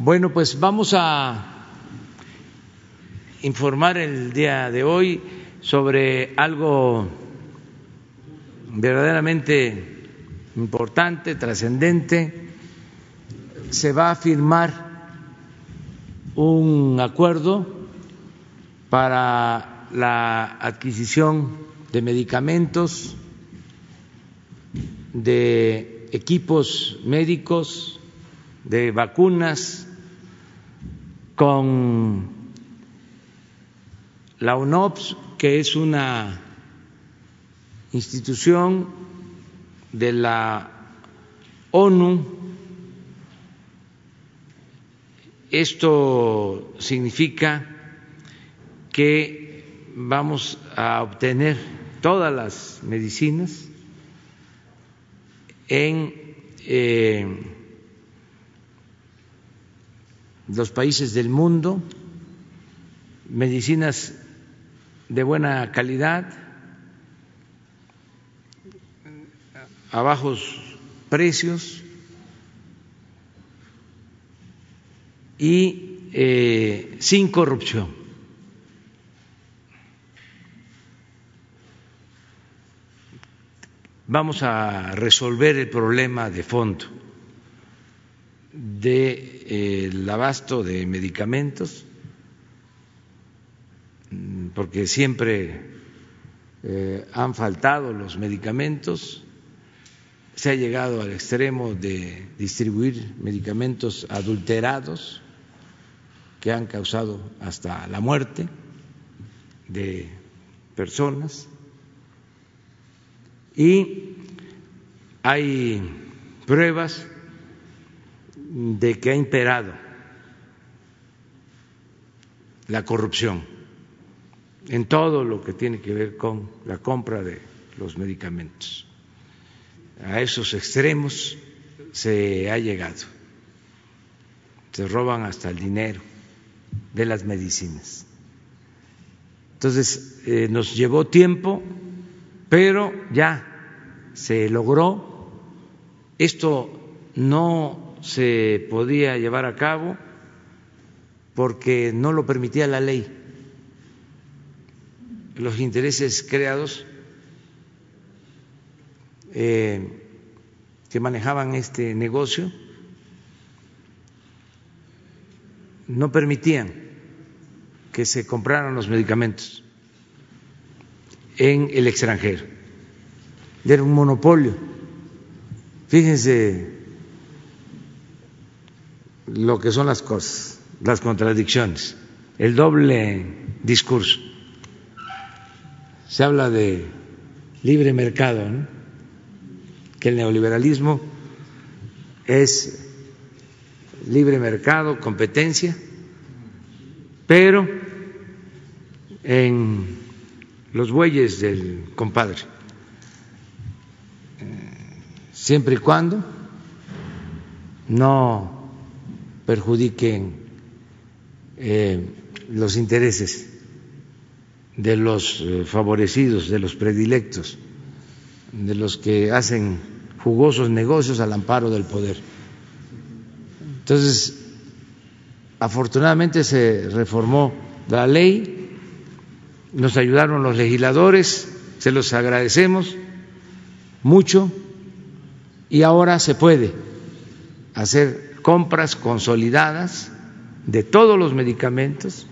Bueno, pues vamos a informar el día de hoy sobre algo verdaderamente importante, trascendente. Se va a firmar un acuerdo para la adquisición de medicamentos, de equipos médicos, de vacunas, con la UNOPS, que es una institución de la ONU. Esto significa que vamos a obtener todas las medicinas en eh, los países del mundo, medicinas de buena calidad, a bajos precios y eh, sin corrupción. Vamos a resolver el problema de fondo del de, abasto de medicamentos, porque siempre eh, han faltado los medicamentos, se ha llegado al extremo de distribuir medicamentos adulterados que han causado hasta la muerte de personas. Y hay pruebas de que ha imperado la corrupción en todo lo que tiene que ver con la compra de los medicamentos. A esos extremos se ha llegado. Se roban hasta el dinero de las medicinas. Entonces, eh, nos llevó tiempo, pero ya se logró. Esto no se podía llevar a cabo porque no lo permitía la ley. Los intereses creados eh, que manejaban este negocio no permitían que se compraran los medicamentos en el extranjero. Era un monopolio. Fíjense lo que son las cosas, las contradicciones, el doble discurso. Se habla de libre mercado, ¿no? que el neoliberalismo es libre mercado, competencia, pero en los bueyes del compadre, siempre y cuando no perjudiquen eh, los intereses de los eh, favorecidos, de los predilectos de los que hacen jugosos negocios al amparo del poder. Entonces, afortunadamente se reformó la ley, nos ayudaron los legisladores, se los agradecemos mucho y ahora se puede hacer compras consolidadas de todos los medicamentos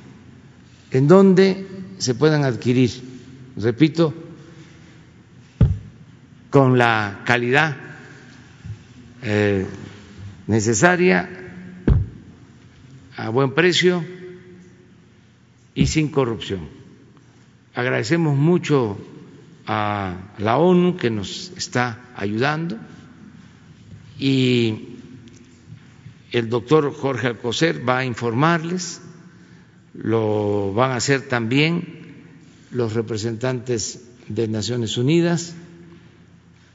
en donde se puedan adquirir, repito, con la calidad eh, necesaria, a buen precio y sin corrupción. Agradecemos mucho a la ONU que nos está ayudando y el doctor Jorge Alcocer va a informarles, lo van a hacer también los representantes de Naciones Unidas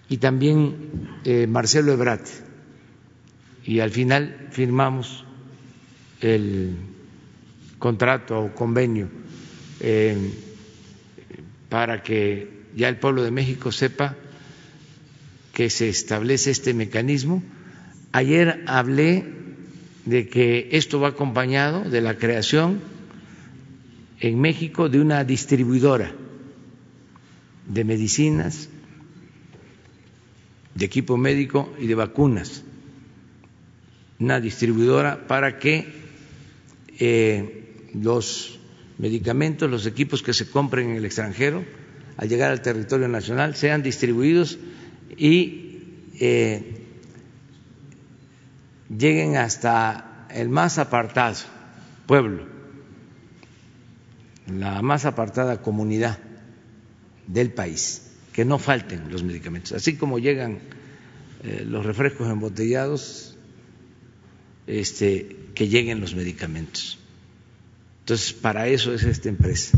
y también eh, Marcelo Ebrat. Y al final firmamos el contrato o convenio eh, para que ya el pueblo de México sepa que se establece este mecanismo. Ayer hablé de que esto va acompañado de la creación en México de una distribuidora de medicinas, de equipo médico y de vacunas, una distribuidora para que eh, los medicamentos, los equipos que se compren en el extranjero, al llegar al territorio nacional, sean distribuidos y eh, lleguen hasta el más apartado pueblo, la más apartada comunidad del país, que no falten los medicamentos, así como llegan eh, los refrescos embotellados, este, que lleguen los medicamentos. Entonces, para eso es esta empresa,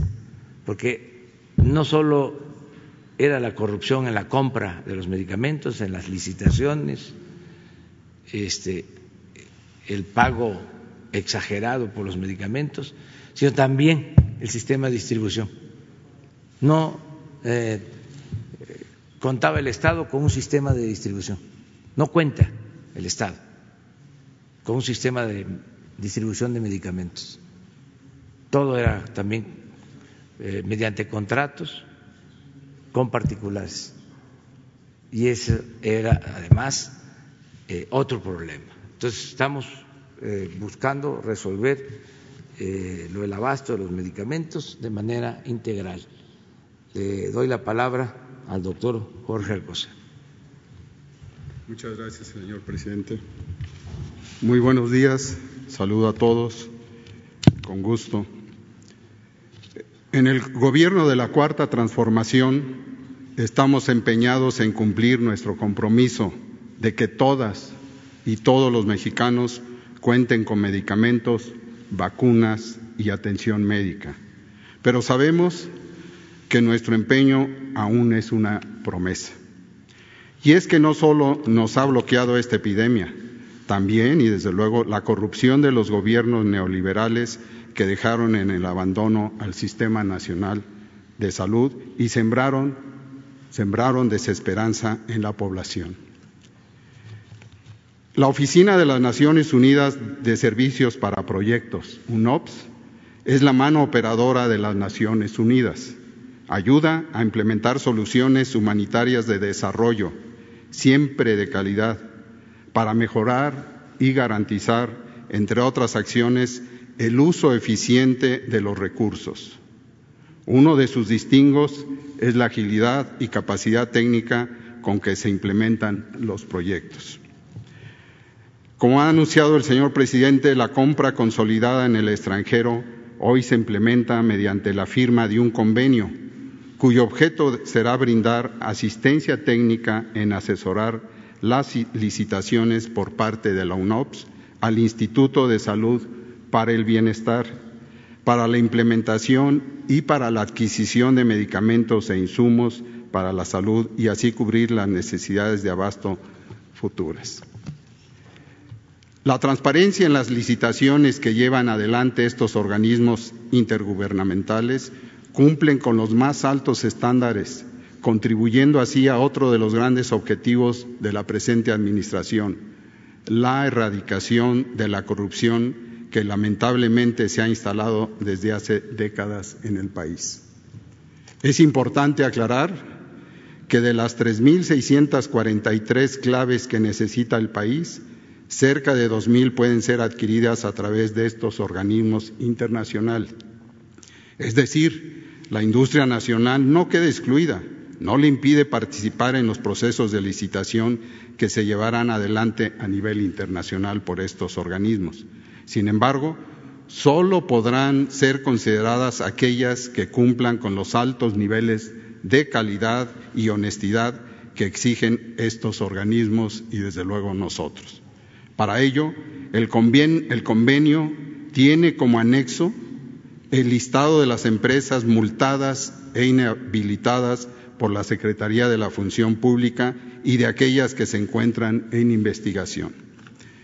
porque no solo era la corrupción en la compra de los medicamentos, en las licitaciones, este, el pago exagerado por los medicamentos, sino también el sistema de distribución. No eh, contaba el Estado con un sistema de distribución, no cuenta el Estado con un sistema de distribución de medicamentos. Todo era también eh, mediante contratos con particulares. Y ese era además eh, otro problema. Entonces estamos eh, buscando resolver eh, lo del abasto de los medicamentos de manera integral. Le doy la palabra al doctor Jorge Alcocer. Muchas gracias, señor presidente. Muy buenos días, saludo a todos, con gusto. En el gobierno de la Cuarta Transformación estamos empeñados en cumplir nuestro compromiso de que todas y todos los mexicanos cuenten con medicamentos, vacunas y atención médica. Pero sabemos que nuestro empeño aún es una promesa. Y es que no solo nos ha bloqueado esta epidemia, también y desde luego la corrupción de los gobiernos neoliberales que dejaron en el abandono al sistema nacional de salud y sembraron, sembraron desesperanza en la población. La Oficina de las Naciones Unidas de Servicios para Proyectos, UNOPS, es la mano operadora de las Naciones Unidas. Ayuda a implementar soluciones humanitarias de desarrollo, siempre de calidad, para mejorar y garantizar, entre otras acciones, el uso eficiente de los recursos. Uno de sus distingos es la agilidad y capacidad técnica con que se implementan los proyectos. Como ha anunciado el señor presidente, la compra consolidada en el extranjero hoy se implementa mediante la firma de un convenio cuyo objeto será brindar asistencia técnica en asesorar las licitaciones por parte de la UNOPS al Instituto de Salud para el Bienestar, para la implementación y para la adquisición de medicamentos e insumos para la salud y así cubrir las necesidades de abasto futuras. La transparencia en las licitaciones que llevan adelante estos organismos intergubernamentales cumplen con los más altos estándares, contribuyendo así a otro de los grandes objetivos de la presente Administración, la erradicación de la corrupción que lamentablemente se ha instalado desde hace décadas en el país. Es importante aclarar que de las 3.643 claves que necesita el país, Cerca de 2.000 pueden ser adquiridas a través de estos organismos internacionales. Es decir, la industria nacional no queda excluida, no le impide participar en los procesos de licitación que se llevarán adelante a nivel internacional por estos organismos. Sin embargo, solo podrán ser consideradas aquellas que cumplan con los altos niveles de calidad y honestidad que exigen estos organismos y desde luego nosotros. Para ello, el, convenio tiene como anexo el listado de las empresas multadas e inhabilitadas por la Secretaría de la Función Pública y de aquellas que se encuentran en investigación.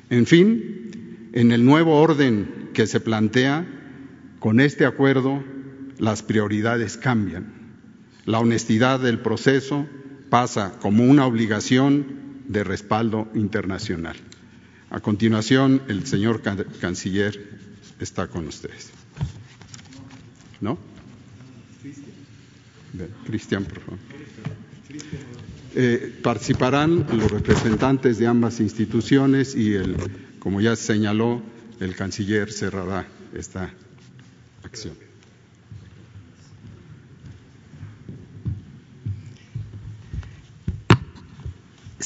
En fin, en el nuevo orden que se plantea, con este acuerdo las prioridades cambian. La honestidad del proceso pasa como una obligación de respaldo internacional. A continuación, el señor canciller está con ustedes. ¿No? Cristian, por favor. Eh, participarán los representantes de ambas instituciones y, el, como ya señaló, el canciller cerrará esta acción.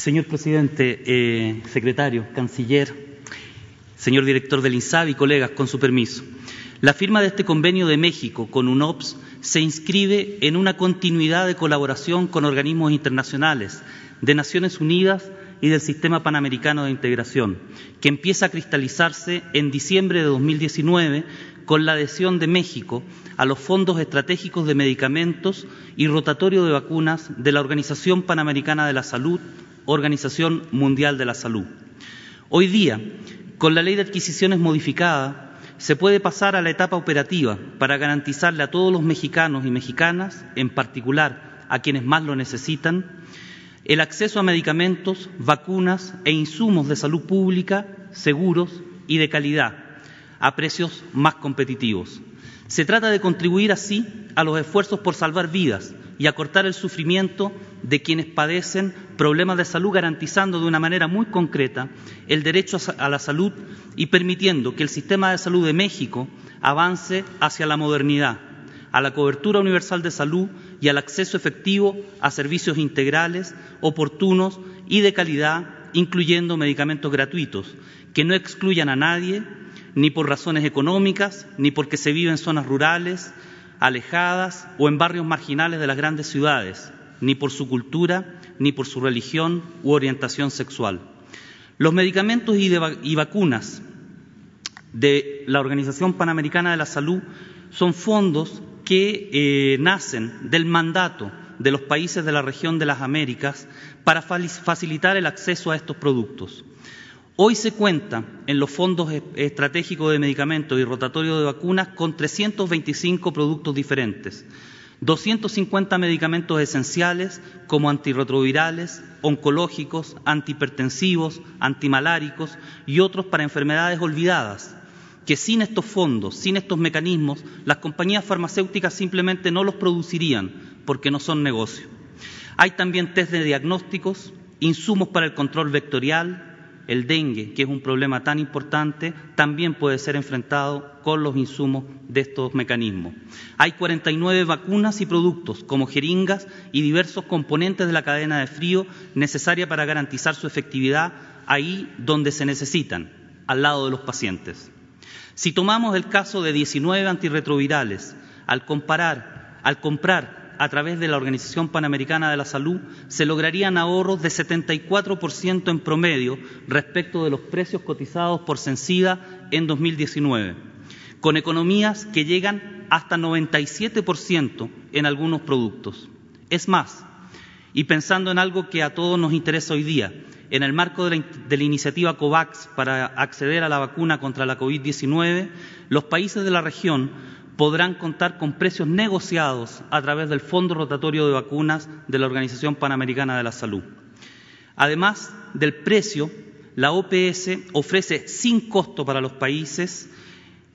Señor presidente, eh, secretario, canciller, señor director del INSABI, colegas, con su permiso. La firma de este convenio de México con UNOPS se inscribe en una continuidad de colaboración con organismos internacionales de Naciones Unidas y del Sistema Panamericano de Integración, que empieza a cristalizarse en diciembre de 2019 con la adhesión de México a los fondos estratégicos de medicamentos y rotatorio de vacunas de la Organización Panamericana de la Salud, Organización Mundial de la Salud. Hoy día, con la ley de adquisiciones modificada, se puede pasar a la etapa operativa para garantizarle a todos los mexicanos y mexicanas, en particular a quienes más lo necesitan, el acceso a medicamentos, vacunas e insumos de salud pública seguros y de calidad, a precios más competitivos. Se trata de contribuir así a los esfuerzos por salvar vidas y acortar el sufrimiento de quienes padecen problemas de salud, garantizando de una manera muy concreta el derecho a la salud y permitiendo que el sistema de salud de México avance hacia la modernidad, a la cobertura universal de salud y al acceso efectivo a servicios integrales, oportunos y de calidad, incluyendo medicamentos gratuitos, que no excluyan a nadie, ni por razones económicas, ni porque se vive en zonas rurales, alejadas o en barrios marginales de las grandes ciudades, ni por su cultura, ni por su religión u orientación sexual. Los medicamentos y, vacunas de la Organización Panamericana de la Salud son fondos que eh, nacen del mandato de los países de la región de las Américas para facilitar el acceso a estos productos. Hoy se cuenta en los fondos e-, estratégicos de medicamentos y rotatorio de vacunas con 325 productos diferentes, 250 medicamentos esenciales como antirretrovirales, oncológicos, antihipertensivos, antimaláricos y otros para enfermedades olvidadas, que sin estos fondos, sin estos mecanismos, las compañías farmacéuticas simplemente no los producirían porque no son negocio. Hay también test de diagnósticos, insumos para el control vectorial, el dengue, que es un problema tan importante, también puede ser enfrentado con los insumos de estos mecanismos. Hay 49 vacunas y productos, como jeringas y diversos componentes de la cadena de frío necesaria para garantizar su efectividad ahí donde se necesitan, al lado de los pacientes. Si tomamos el caso de 19 antirretrovirales, al comparar, al comprar a través de la Organización Panamericana de la Salud, se lograrían ahorros de 74% en promedio respecto de los precios cotizados por Censida en 2019, con economías que llegan hasta 97% en algunos productos. Es más, y pensando en algo que a todos nos interesa hoy día, en el marco de la, de la, iniciativa COVAX para acceder a la vacuna contra la COVID-19, los países de la región podrán contar con precios negociados a través del Fondo Rotatorio de Vacunas de la Organización Panamericana de la Salud. Además del precio, la OPS ofrece sin costo para los países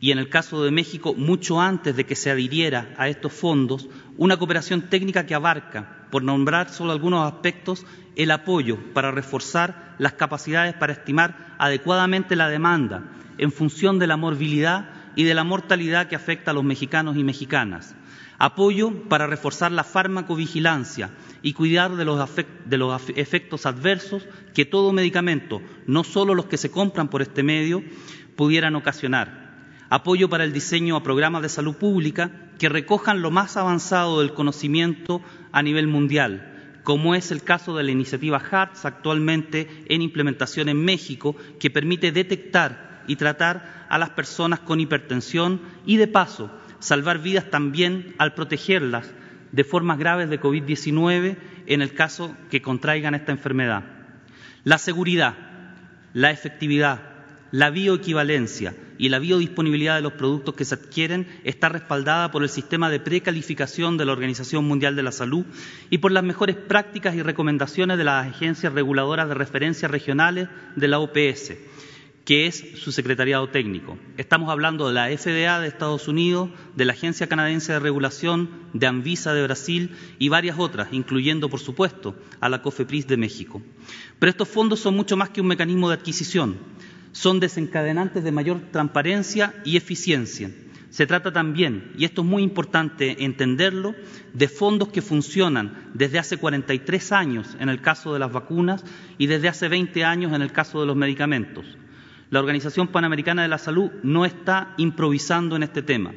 y en el caso de México, mucho antes de que se adhiriera a estos fondos, una cooperación técnica que abarca, por nombrar solo algunos aspectos, el apoyo para reforzar las capacidades para estimar adecuadamente la demanda en función de la morbilidad y de la mortalidad que afecta a los mexicanos y mexicanas. Apoyo para reforzar la farmacovigilancia y cuidar de los, efectos adversos que todo medicamento, no solo los que se compran por este medio, pudieran ocasionar. Apoyo para el diseño a programas de salud pública que recojan lo más avanzado del conocimiento a nivel mundial, como es el caso de la iniciativa HARTS actualmente en implementación en México, que permite detectar y tratar a las personas con hipertensión y, de paso, salvar vidas también al protegerlas de formas graves de COVID-19 en el caso que contraigan esta enfermedad. La seguridad, la efectividad, la bioequivalencia y la biodisponibilidad de los productos que se adquieren está respaldada por el sistema de precalificación de la Organización Mundial de la Salud y por las mejores prácticas y recomendaciones de las agencias reguladoras de referencia regionales de la OPS que es su secretariado técnico. Estamos hablando de la FDA de Estados Unidos, de la Agencia Canadiense de Regulación, de Anvisa de Brasil y varias otras, incluyendo, por supuesto, a la COFEPRIS de México. Pero estos fondos son mucho más que un mecanismo de adquisición, son desencadenantes de mayor transparencia y eficiencia. Se trata también, y esto es muy importante entenderlo, de fondos que funcionan desde hace 43 años en el caso de las vacunas y desde hace 20 años en el caso de los medicamentos. La Organización Panamericana de la Salud no está improvisando en este tema.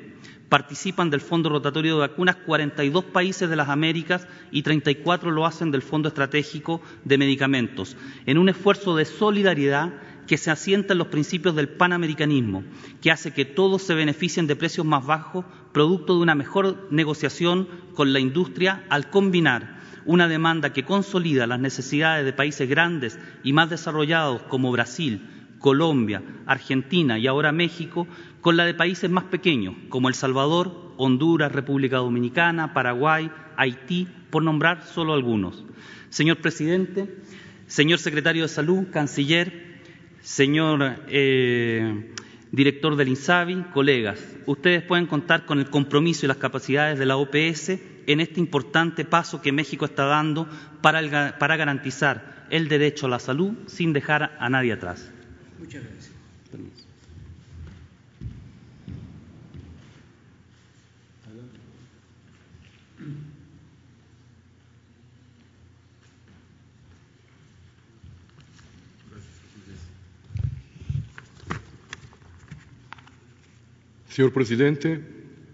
Participan del Fondo Rotatorio de Vacunas 42 países de las Américas y 34 lo hacen del Fondo Estratégico de Medicamentos, en un esfuerzo de solidaridad que se asienta en los principios del panamericanismo, que hace que todos se beneficien de precios más bajos, producto de una mejor negociación con la industria al combinar una demanda que consolida las necesidades de países grandes y más desarrollados como Brasil, Colombia, Argentina y ahora México, con la de países más pequeños como El Salvador, Honduras, República Dominicana, Paraguay, Haití, por nombrar solo algunos. Señor presidente, señor secretario de Salud, canciller, señor eh, director del INSABI, colegas, ustedes pueden contar con el compromiso y las capacidades de la OPS en este importante paso que México está dando para, para garantizar el derecho a la salud sin dejar a nadie atrás. Muchas gracias. Permiso. Señor presidente,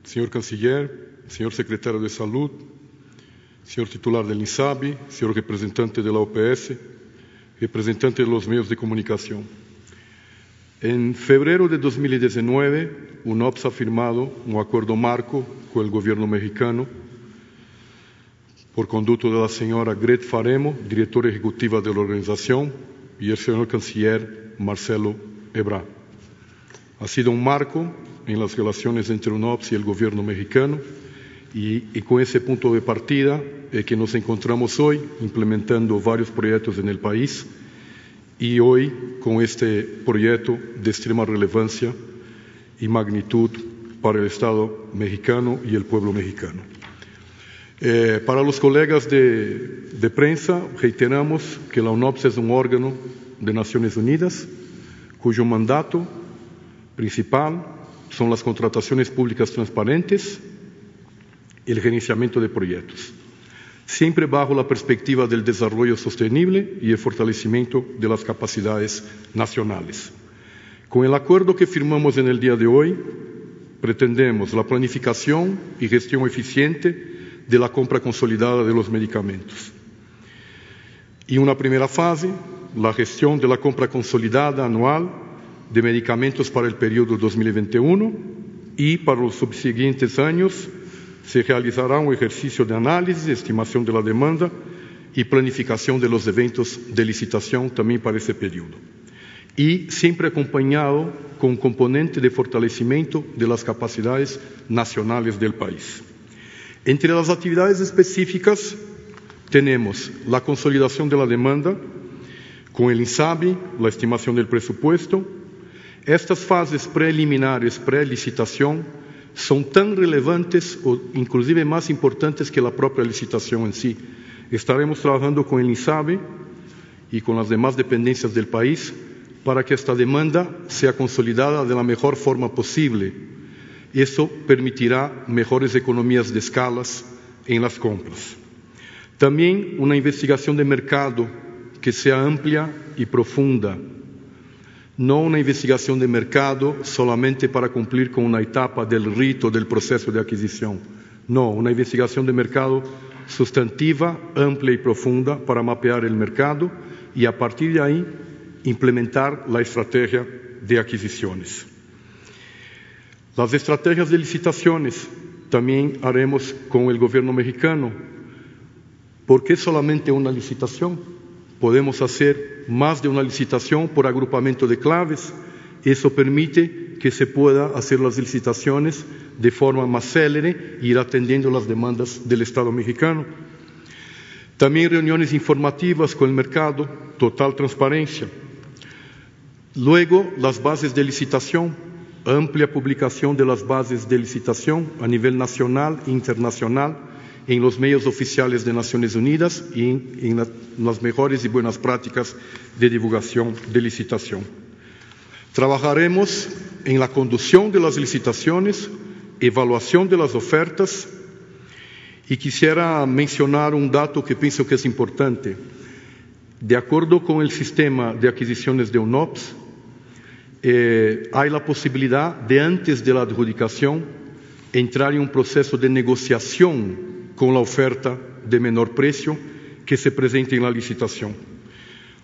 señor canciller, señor secretario de Salud, señor titular del INSABI, señor representante de la OPS, representante de los medios de comunicación. En febrero de 2019, UNOPS ha firmado un acuerdo marco con el gobierno mexicano por conducto de la señora Gret Faremo, directora ejecutiva de la organización, y el señor canciller Marcelo Ebrard. Ha sido un marco en las relaciones entre UNOPS y el gobierno mexicano y, y con ese punto de partida es que nos encontramos hoy implementando varios proyectos en el país y hoy con este proyecto de extrema relevancia y magnitud para el Estado mexicano y el pueblo mexicano. Eh, para los colegas de, de, prensa, reiteramos que la UNOPS es un órgano de Naciones Unidas cuyo mandato principal son las contrataciones públicas transparentes y el gerenciamiento de proyectos siempre bajo la perspectiva del desarrollo sostenible y el fortalecimiento de las capacidades nacionales. Con el acuerdo que firmamos en el día de hoy, pretendemos la planificación y gestión eficiente de la compra consolidada de los medicamentos. Y una primera fase, la gestión de la compra consolidada anual de medicamentos para el periodo 2021 y para los subsiguientes años se realizará un ejercicio de análisis, estimación de la demanda y planificación de los eventos de licitación también para ese periodo. Y siempre acompañado con un componente de fortalecimiento de las capacidades nacionales del país. Entre las actividades específicas tenemos la consolidación de la demanda con el INSABI, la estimación del presupuesto. Estas fases preliminares, pre-licitación, son tan relevantes o inclusive más importantes que la propia licitación en sí. Estaremos trabajando con el INSABE y con las demás dependencias del país para que esta demanda sea consolidada de la mejor forma posible. Eso permitirá mejores economías de escalas en las compras. También una investigación de mercado que sea amplia y profunda no una investigación de mercado solamente para cumplir con una etapa del rito del proceso de adquisición. No, una investigación de mercado sustantiva, amplia y profunda para mapear el mercado y a partir de ahí implementar la estrategia de adquisiciones. Las estrategias de licitaciones también haremos con el gobierno mexicano. ¿Por qué solamente una licitación? Podemos hacer más de una licitación por agrupamiento de claves. Eso permite que se pueda hacer las licitaciones de forma más célere y ir atendiendo las demandas del Estado mexicano. También reuniones informativas con el mercado, total transparencia. Luego, las bases de licitación, amplia publicación de las bases de licitación a nivel nacional e internacional en los medios oficiales de Naciones Unidas y en, las mejores y buenas prácticas de divulgación de licitación. Trabajaremos en la conducción de las licitaciones, evaluación de las ofertas y quisiera mencionar un dato que pienso que es importante. De acuerdo con el sistema de adquisiciones de UNOPS, eh, hay la posibilidad de antes de la adjudicación entrar en un proceso de negociación con la oferta de menor precio que se presente en la licitación.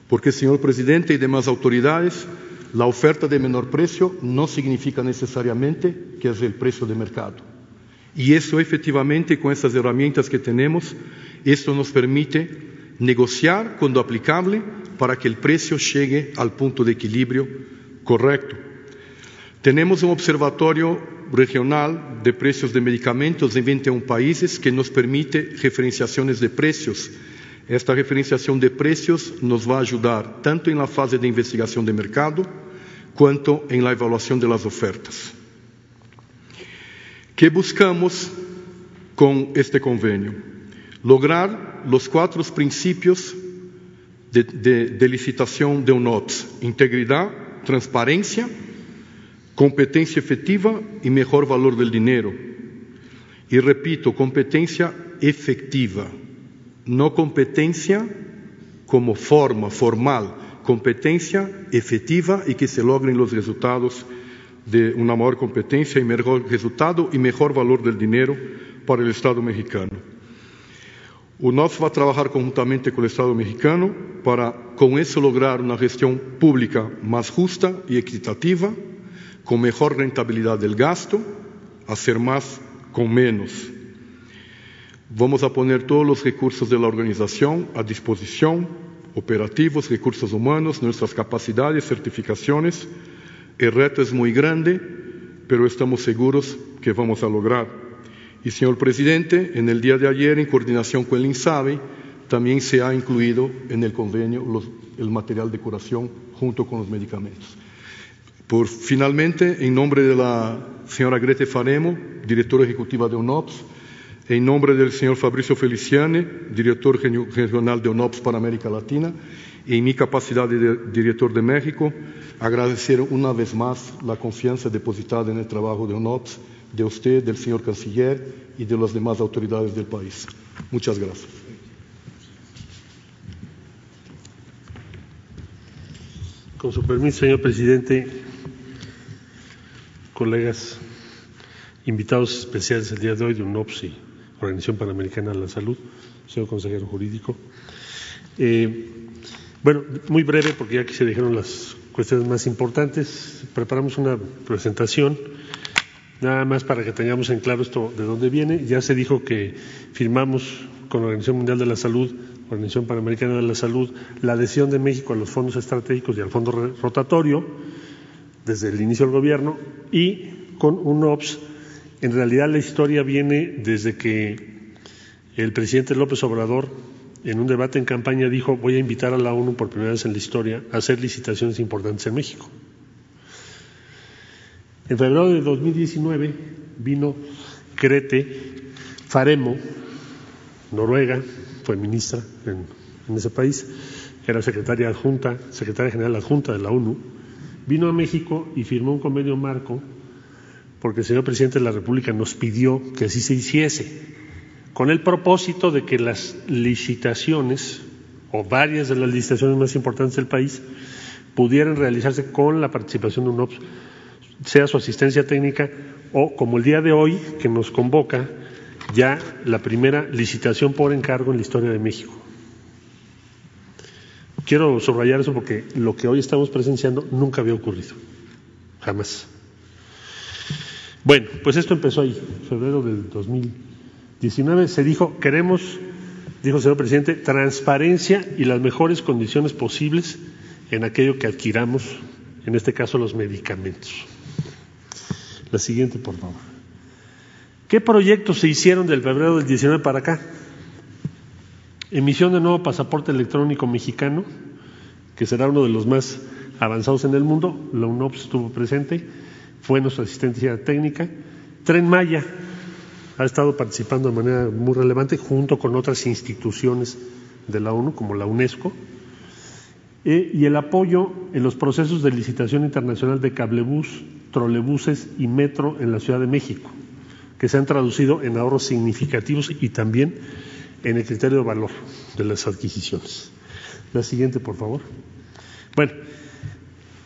Porque, señor presidente y demás autoridades, la oferta de menor precio no significa necesariamente que es el precio de mercado. Y eso efectivamente, con estas herramientas que tenemos, esto nos permite negociar cuando aplicable para que el precio llegue al punto de equilibrio correcto. Tenemos un observatorio regional de precios de medicamentos en 21 países que nos permite referenciaciones de precios. Esta referenciación de precios nos va a ayudar tanto en la fase de investigación de mercado cuanto en la evaluación de las ofertas. ¿Qué buscamos con este convenio? Lograr los cuatro principios de, de licitación de UNOTS: integridad, transparencia, competencia efectiva y mejor valor del dinero. Y repito, competencia efectiva, no competencia como forma formal, competencia efectiva y que se logren los resultados de una mayor competencia y mejor resultado y mejor valor del dinero para el Estado mexicano. UNOPS va a trabajar conjuntamente con el Estado mexicano para con eso lograr una gestión pública más justa y equitativa, con mejor rentabilidad del gasto, hacer más con menos. Vamos a poner todos los recursos de la organización a disposición, operativos, recursos humanos, nuestras capacidades, certificaciones. El reto es muy grande, pero estamos seguros que vamos a lograr. Y, señor presidente, en el día de ayer, en coordinación con el INSABI, también se ha incluido en el convenio el material de curación junto con los medicamentos. Por, finalmente, en nombre de la señora Grete Faremo, directora ejecutiva de UNOPS, en nombre del señor Fabricio Feliciane, director regional de UNOPS para América Latina, y en mi capacidad de director de México, agradecer una vez más la confianza depositada en el trabajo de UNOPS, de usted, del señor canciller y de las demás autoridades del país. Muchas gracias. Con su permiso, señor presidente, colegas invitados especiales el día de hoy de UNOPS y Organización Panamericana de la Salud, señor consejero jurídico. Eh, bueno, muy breve, porque ya aquí se dijeron las cuestiones más importantes. Preparamos una presentación, nada más para que tengamos en claro esto de dónde viene. Ya se dijo que firmamos con la Organización Mundial de la Salud, Organización Panamericana de la Salud, la adhesión de México a los fondos estratégicos y al fondo rotatorio desde el inicio del gobierno y con un OPS. En realidad la historia viene desde que el presidente López Obrador en un debate en campaña dijo voy a invitar a la ONU por primera vez en la historia a hacer licitaciones importantes en México. En febrero de 2019 vino Crete Faremo, Noruega, fue ministra en, en ese país, era secretaria adjunta, secretaria general adjunta de la ONU, vino a México y firmó un convenio marco porque el señor presidente de la República nos pidió que así se hiciese, con el propósito de que las licitaciones, o varias de las licitaciones más importantes del país, pudieran realizarse con la participación de un OPS, sea su asistencia técnica o, como el día de hoy, que nos convoca ya la primera licitación por encargo en la historia de México. Quiero subrayar eso porque lo que hoy estamos presenciando nunca había ocurrido, jamás. Bueno, pues esto empezó ahí, febrero del 2019. Se dijo, queremos, dijo el señor presidente, transparencia y las mejores condiciones posibles en aquello que adquiramos, en este caso los medicamentos. La siguiente, por favor. ¿Qué proyectos se hicieron del febrero del 19 para acá? Emisión de nuevo pasaporte electrónico mexicano, que será uno de los más avanzados en el mundo. La UNOPS estuvo presente, fue nuestra asistencia técnica. Tren Maya ha estado participando de manera muy relevante junto con otras instituciones de la ONU, como la UNESCO, eh, y el apoyo en los procesos de licitación internacional de cablebús, trolebuses y metro en la Ciudad de México, que se han traducido en ahorros significativos y también en el criterio de valor de las adquisiciones. La siguiente, por favor. Bueno,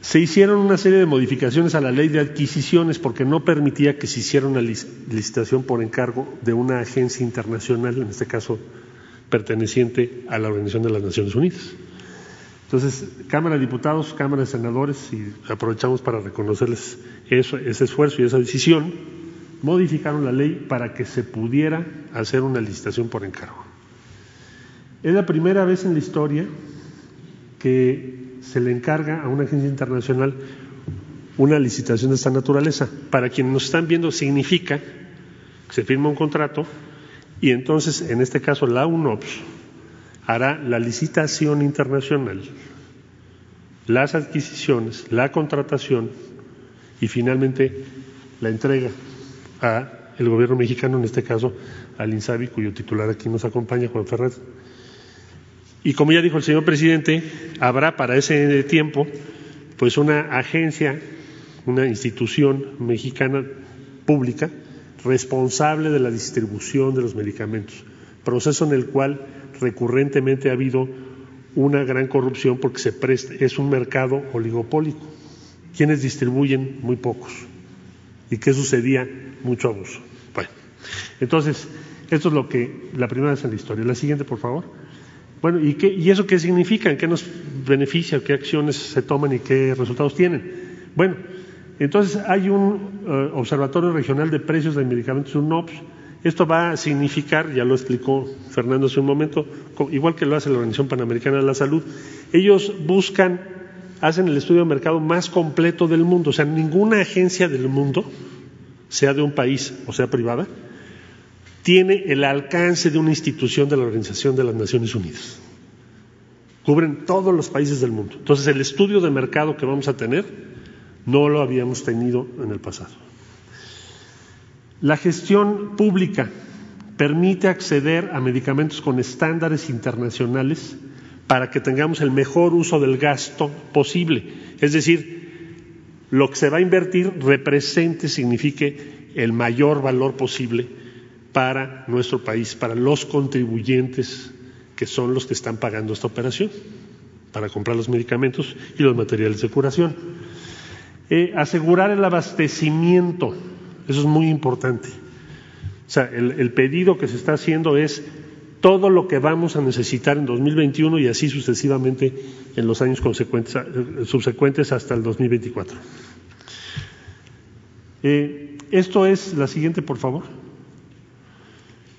se hicieron una serie de modificaciones a la ley de adquisiciones porque no permitía que se hiciera una licitación por encargo de una agencia internacional, en este caso perteneciente a la Organización de las Naciones Unidas. Entonces, Cámara de Diputados, Cámara de Senadores, y aprovechamos para reconocerles ese esfuerzo y esa decisión, modificaron la ley para que se pudiera hacer una licitación por encargo. Es la primera vez en la historia que se le encarga a una agencia internacional una licitación de esta naturaleza. Para quienes nos están viendo, significa que se firma un contrato y entonces, en este caso, la UNOPS hará la licitación internacional, las adquisiciones, la contratación y finalmente la entrega a el gobierno mexicano, en este caso al INSABI, cuyo titular aquí nos acompaña, Juan Fernández. Y como ya dijo el señor presidente, habrá para ese tiempo pues una agencia, una institución mexicana pública responsable de la distribución de los medicamentos, proceso en el cual recurrentemente ha habido una gran corrupción porque se presta, es un mercado oligopólico. Quienes distribuyen muy pocos. ¿Y qué sucedía? Mucho abuso. Bueno, entonces, esto es lo que, la primera vez en la historia. La siguiente, por favor. Bueno, ¿y, qué, ¿y eso qué significa? ¿En qué nos beneficia? ¿Qué acciones se toman y qué resultados tienen? Bueno, entonces hay un eh, Observatorio Regional de Precios de Medicamentos, un OPS. Esto va a significar, ya lo explicó Fernando hace un momento, igual que lo hace la Organización Panamericana de la Salud, ellos buscan, hacen el estudio de mercado más completo del mundo. O sea, ninguna agencia del mundo, sea de un país o sea privada, tiene el alcance de una institución de la Organización de las Naciones Unidas. Cubren todos los países del mundo. Entonces, el estudio de mercado que vamos a tener no lo habíamos tenido en el pasado. La gestión pública permite acceder a medicamentos con estándares internacionales para que tengamos el mejor uso del gasto posible. Es decir, lo que se va a invertir represente, signifique el mayor valor posible para nuestro país, para los contribuyentes que son los que están pagando esta operación, para comprar los medicamentos y los materiales de curación. Eh, asegurar el abastecimiento, eso es muy importante. O sea, el, pedido que se está haciendo es todo lo que vamos a necesitar en 2021 y así sucesivamente en los años subsecuentes hasta el 2024. Eh, esto es la siguiente, por favor.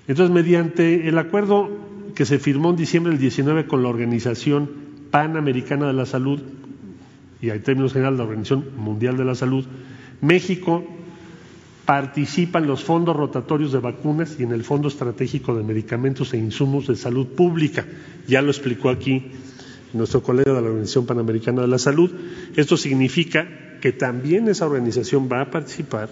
Entonces, mediante el acuerdo que se firmó en diciembre del 19 con la Organización Panamericana de la Salud y en términos generales la Organización Mundial de la Salud, México participa en los fondos rotatorios de vacunas y en el Fondo Estratégico de Medicamentos e Insumos de Salud Pública. Ya lo explicó aquí nuestro colega de la Organización Panamericana de la Salud. Esto significa que también esa organización va a participar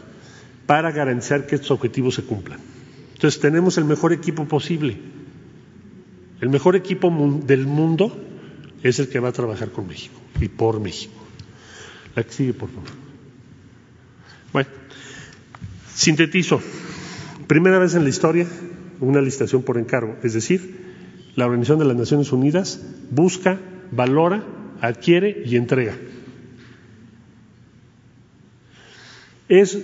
para garantizar que estos objetivos se cumplan. Entonces tenemos el mejor equipo posible. El mejor equipo del mundo es el que va a trabajar con México y por México. La que sigue, por favor. Bueno, sintetizo. Primera vez en la historia una licitación por encargo, es decir, la Organización de las Naciones Unidas busca, valora, adquiere y entrega. Es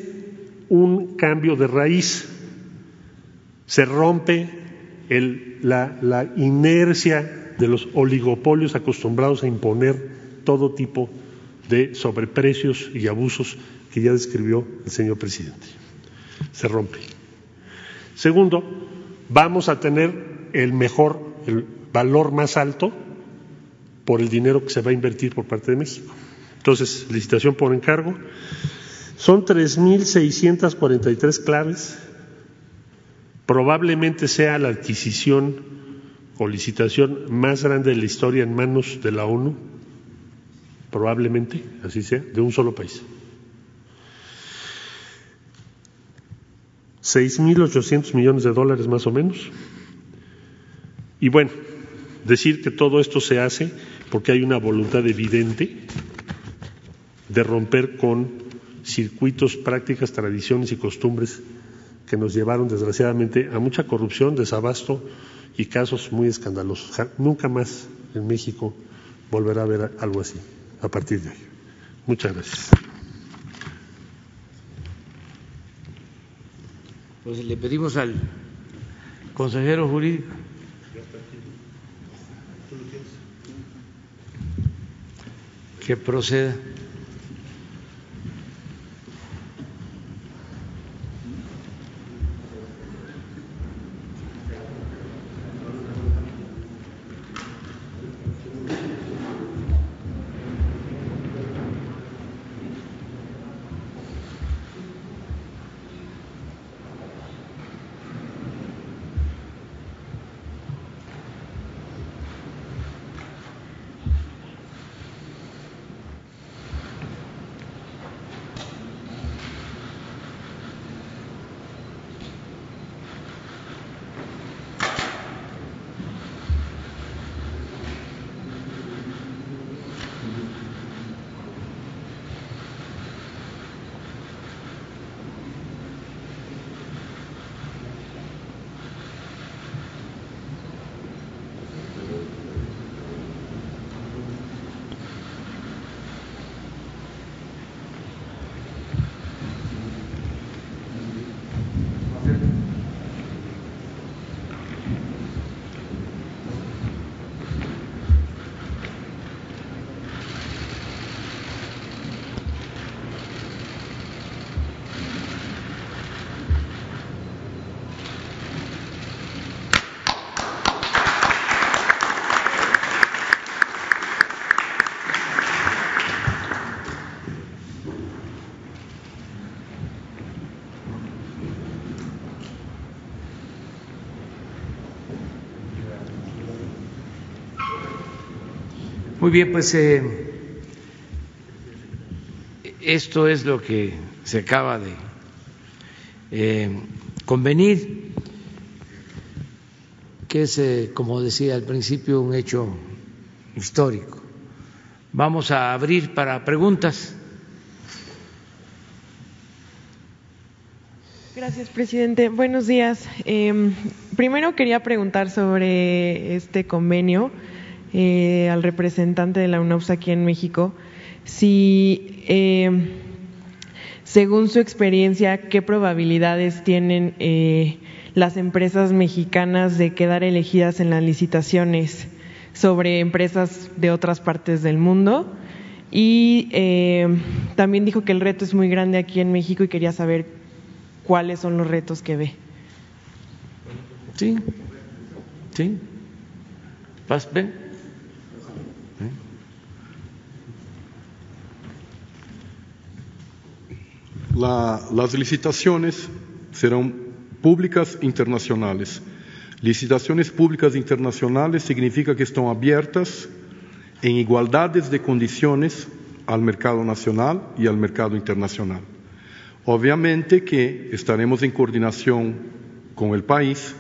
un cambio de raíz se rompe la, inercia de los oligopolios acostumbrados a imponer todo tipo de sobreprecios y abusos que ya describió el señor presidente. Se rompe. Segundo, vamos a tener el mejor, el valor más alto por el dinero que se va a invertir por parte de México. Entonces, licitación por encargo. Son 3.643 claves probablemente sea la adquisición o licitación más grande de la historia en manos de la ONU, probablemente, así sea, de un solo país. 6.800 millones de dólares más o menos. Y bueno, decir que todo esto se hace porque hay una voluntad evidente de romper con circuitos, prácticas, tradiciones y costumbres que nos llevaron desgraciadamente a mucha corrupción, desabasto y casos muy escandalosos. Nunca más en México volverá a haber algo así a partir de hoy. Muchas gracias. Pues le pedimos al consejero jurídico. Que proceda. Bien, pues eh, esto es lo que se acaba de eh, convenir, que es, eh, como decía al principio, un hecho histórico. Vamos a abrir para preguntas. Gracias, presidente. Buenos días. primero quería preguntar sobre este convenio eh, al representante de la UNOPS aquí en México si, eh, según su experiencia, qué probabilidades tienen eh, las empresas mexicanas de quedar elegidas en las licitaciones sobre empresas de otras partes del mundo. Y también dijo que el reto es muy grande aquí en México y quería saber cuáles son los retos que ve. Sí, sí. ¿Ven? Las licitaciones serán públicas internacionales. Licitaciones públicas internacionales significa que están abiertas en igualdades de condiciones al mercado nacional y al mercado internacional. Obviamente que estaremos en coordinación con el país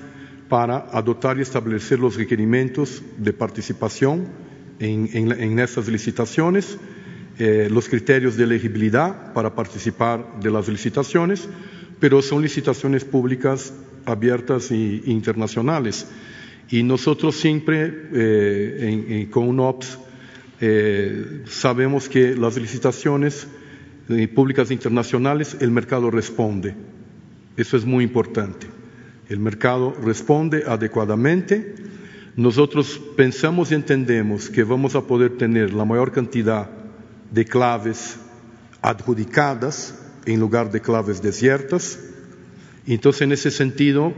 para adoptar y establecer los requerimientos de participación en, en estas licitaciones eh, los criterios de elegibilidad para participar de las licitaciones, pero son licitaciones públicas abiertas e internacionales. Y nosotros siempre, eh, con UNOPS, eh, sabemos que las licitaciones públicas internacionales, el mercado responde. Eso es muy importante. El mercado responde adecuadamente. Nosotros pensamos y entendemos que vamos a poder tener la mayor cantidad de claves adjudicadas en lugar de claves desiertas. Entonces, en ese sentido,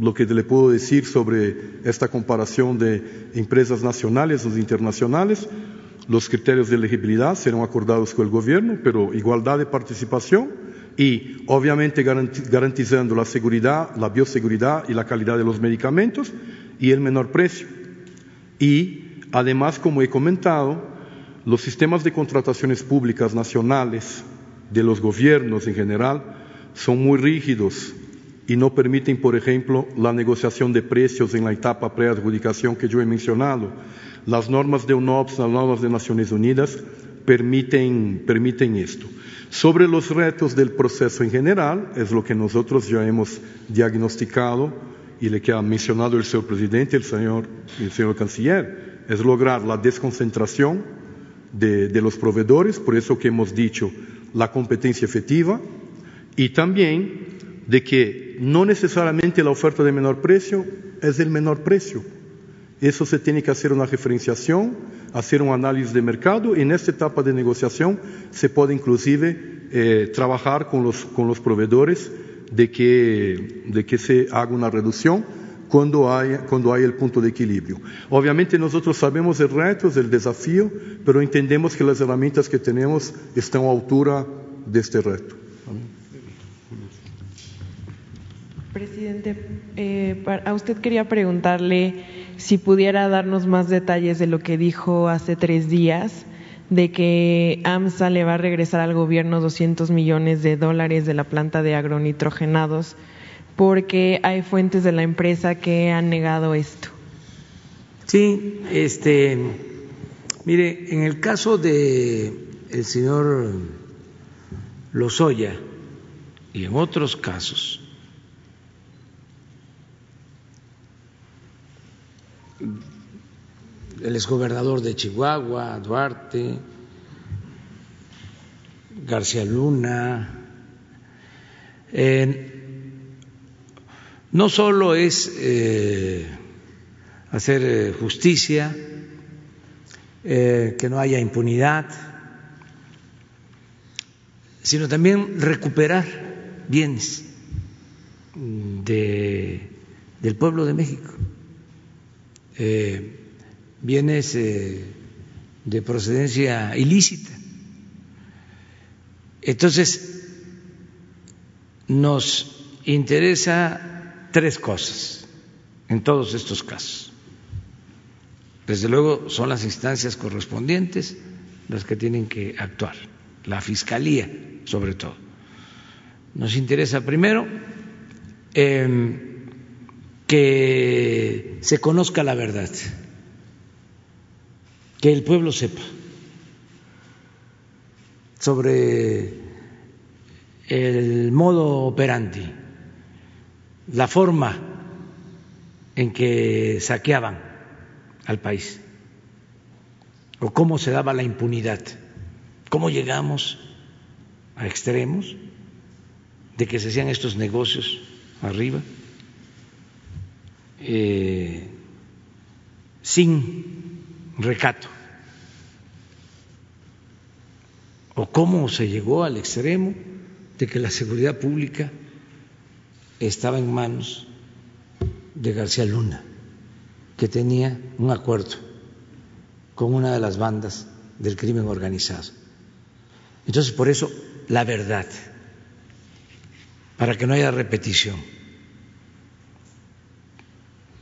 lo que le puedo decir sobre esta comparación de empresas nacionales o internacionales, los criterios de elegibilidad serán acordados con el gobierno, pero igualdad de participación y obviamente garantizando la seguridad, la bioseguridad y la calidad de los medicamentos y el menor precio. Y además, como he comentado, los sistemas de contrataciones públicas nacionales de los gobiernos en general son muy rígidos y no permiten, por ejemplo, la negociación de precios en la etapa preadjudicación que yo he mencionado. Las normas de UNOPS, las normas de Naciones Unidas permiten, permiten esto. Sobre los retos del proceso en general, es lo que nosotros ya hemos diagnosticado y lo que ha mencionado el señor presidente, el señor, el señor canciller, es lograr la desconcentración de, los proveedores, por eso que hemos dicho la competencia efectiva, y también de que no necesariamente la oferta de menor precio es el menor precio. Eso se tiene que hacer una referenciación, hacer un análisis de mercado en esta etapa de negociación se puede inclusive eh, trabajar con los, con los proveedores de que, de que se haga una reducción cuando hay, cuando hay el punto de equilibrio. Obviamente nosotros sabemos el reto, el desafío, pero entendemos que las herramientas que tenemos están a altura de este reto. Presidente, eh, a usted quería preguntarle si pudiera darnos más detalles de lo que dijo hace tres días, de que AMSA le va a regresar al gobierno 200 millones de dólares de la planta de agronitrogenados, porque hay fuentes de la empresa que han negado esto. Sí, este, mire, en el caso de el señor Lozoya y en otros casos, el exgobernador de Chihuahua, Duarte, García Luna. No solo es eh, hacer eh, justicia, eh, que no haya impunidad, sino también recuperar bienes de, del pueblo de México bienes de procedencia ilícita. Entonces, nos interesa tres cosas en todos estos casos. Desde luego son las instancias correspondientes las que tienen que actuar, la Fiscalía sobre todo. Nos interesa primero eh, que se conozca la verdad, que el pueblo sepa sobre el modo operandi, la forma en que saqueaban al país o cómo se daba la impunidad, cómo llegamos a extremos de que se hacían estos negocios arriba eh, sin recato. ¿O cómo se llegó al extremo de que la seguridad pública estaba en manos de García Luna, que tenía un acuerdo con una de las bandas del crimen organizado? Entonces, por eso, la verdad, para que no haya repetición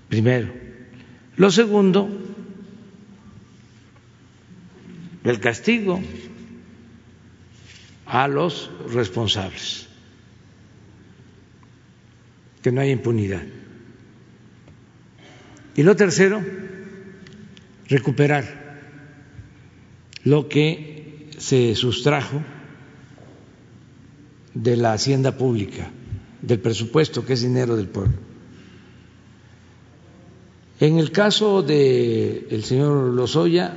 primero. Lo segundo, el castigo a los responsables, que no haya impunidad. Y lo tercero, recuperar lo que se sustrajo de la hacienda pública, del presupuesto, que es dinero del pueblo. En el caso del señor Lozoya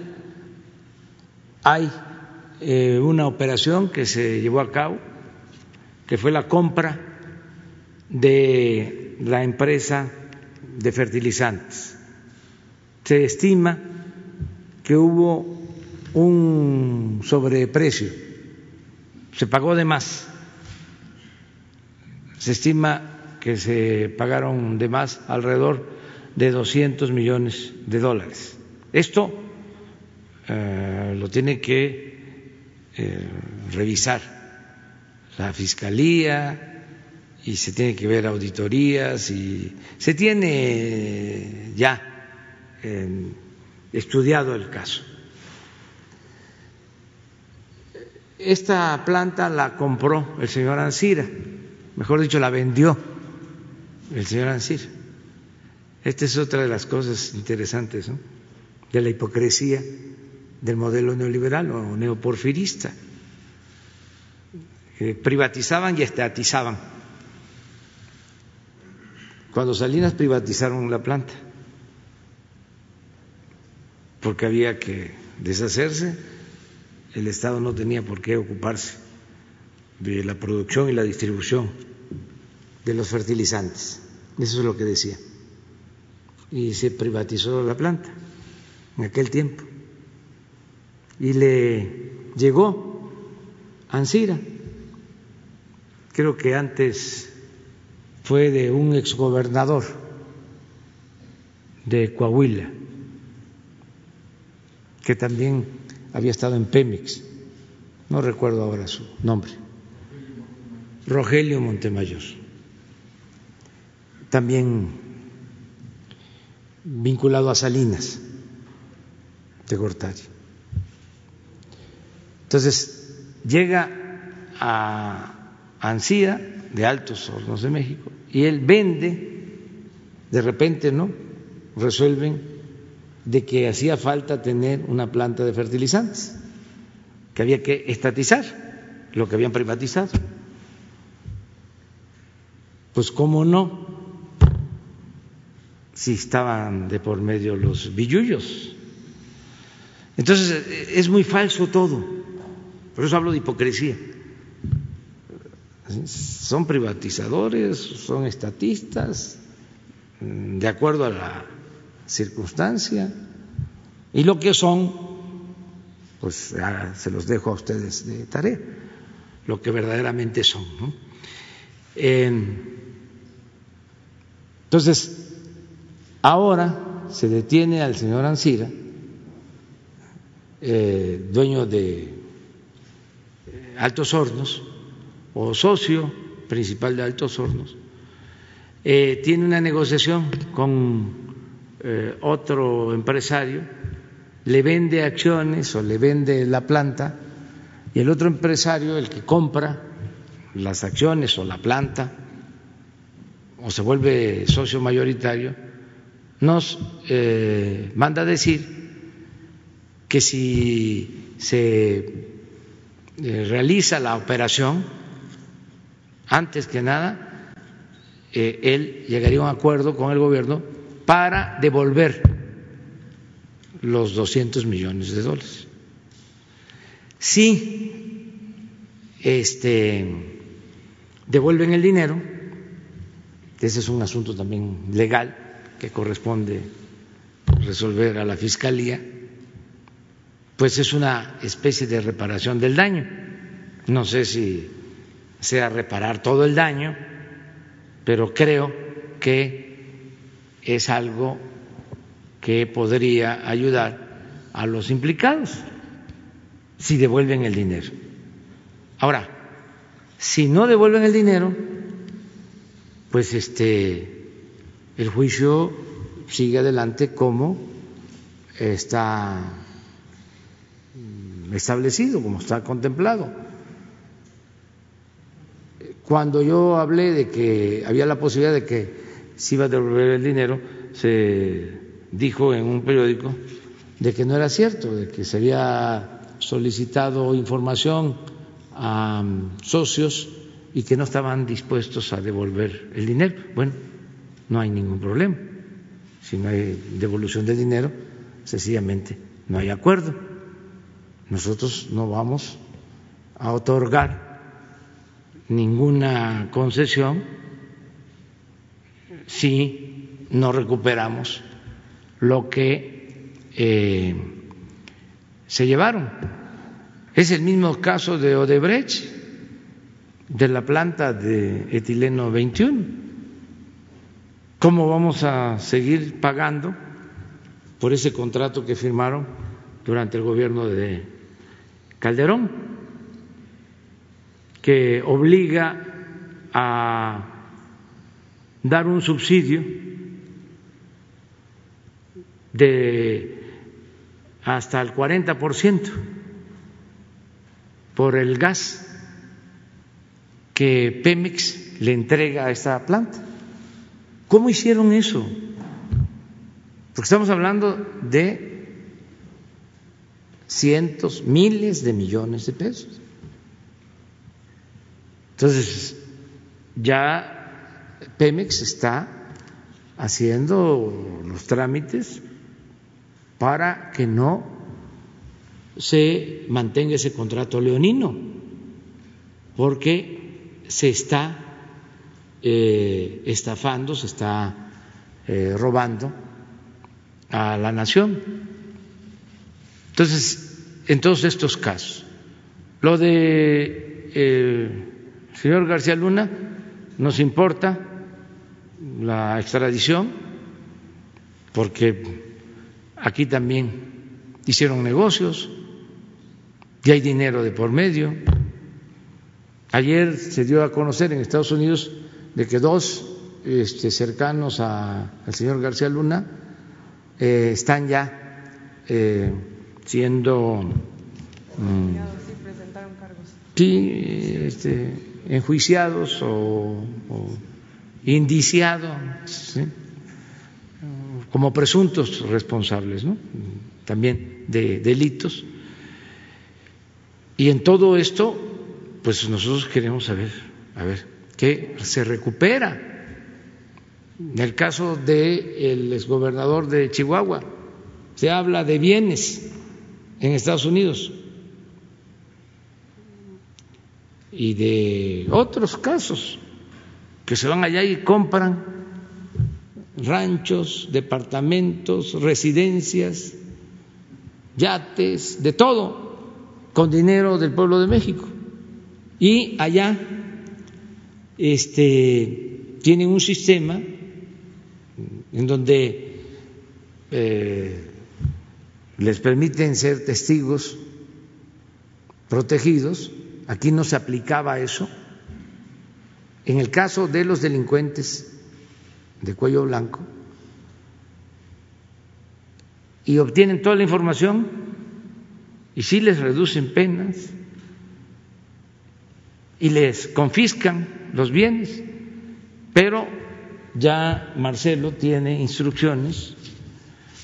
hay eh, una operación que se llevó a cabo, que fue la compra de la empresa de fertilizantes. Se estima que hubo un sobreprecio, se pagó de más. Se estima que se pagaron de más alrededor de 200 millones de dólares. Esto eh, lo tiene que eh, revisar la Fiscalía y se tiene que ver auditorías y se tiene ya estudiado el caso. esta planta la compró el señor Ansira, mejor dicho, la vendió el señor Ansira. Esta es otra de las cosas interesantes de la hipocresía del modelo neoliberal o neoporfirista. privatizaban y estatizaban. Cuando Salinas privatizaron la planta, porque había que deshacerse, el Estado no tenía por qué ocuparse de la producción y la distribución de los fertilizantes. Eso es lo que decía. Y se privatizó la planta en aquel tiempo. Y le llegó Ansira. Creo que antes fue de un exgobernador de Coahuila, que también había estado en Pemex, no recuerdo ahora su nombre, Rogelio Montemayor, también vinculado a Salinas de Gortari. Entonces, llega a Ansía, de Altos Hornos de México, y él vende, de repente, ¿no? Resuelven de que hacía falta tener una planta de fertilizantes, que había que estatizar lo que habían privatizado. Pues cómo no, si estaban de por medio los billullos. Entonces es muy falso todo, por eso hablo de hipocresía. Son privatizadores, son estatistas, de acuerdo a la circunstancia y lo que son, pues se los dejo a ustedes de tarea, lo que verdaderamente son. entonces, ahora se detiene al señor Ansira, eh, dueño de eh, Altos Hornos o socio principal de Altos Hornos, eh, tiene una negociación con eh, otro empresario le vende acciones o le vende la planta y el otro empresario, el que compra las acciones o la planta o se vuelve socio mayoritario, nos eh, manda a decir que si se realiza la operación, antes que nada, él llegaría a un acuerdo con el gobierno para devolver los 200 millones de dólares. Si este, devuelven el dinero, ese es un asunto también legal que corresponde resolver a la Fiscalía, pues es una especie de reparación del daño. No sé si sea reparar todo el daño, pero creo que es algo que podría ayudar a los implicados si devuelven el dinero. Ahora, si no devuelven el dinero, pues este el juicio sigue adelante como está establecido, como está contemplado. Cuando yo hablé de que había la posibilidad de que si iba a devolver el dinero, se dijo en un periódico de que no era cierto, de que se había solicitado información a socios y que no estaban dispuestos a devolver el dinero. Bueno, no hay ningún problema. Si no hay devolución del dinero, sencillamente no hay acuerdo. Nosotros no vamos a otorgar ninguna concesión si no recuperamos lo que eh, se llevaron. Es el mismo caso de Odebrecht, de la planta de etileno 21. ¿Cómo vamos a seguir pagando por ese contrato que firmaron durante el gobierno de Calderón, que obliga a dar un subsidio de hasta el 40% por el gas que Pemex le entrega a esta planta. ¿Cómo hicieron eso? Porque estamos hablando de cientos, miles de millones de pesos. Entonces, ya Pemex está haciendo los trámites para que no se mantenga ese contrato leonino, porque se está eh, estafando, se está eh, robando a la nación. Entonces, en todos estos casos, lo de eh, señor García Luna nos importa la extradición, porque aquí también hicieron negocios y hay dinero de por medio. Ayer se dio a conocer en Estados Unidos de que dos este, cercanos al señor García Luna eh, están ya eh, siendo mm, sí, este, enjuiciados o, indiciados como presuntos responsables ¿no? también de delitos. Y en todo esto, pues nosotros queremos saber, a ver, ¿qué se recupera? En el caso del exgobernador de Chihuahua, se habla de bienes en Estados Unidos y de otros casos que se van allá y compran ranchos, departamentos, residencias, yates, de todo, con dinero del pueblo de México. Y allá este, tienen un sistema en donde eh, les permiten ser testigos protegidos. Aquí no se aplicaba eso. En el caso de los delincuentes de cuello blanco, y obtienen toda la información y sí les reducen penas y les confiscan los bienes, pero ya Marcelo tiene instrucciones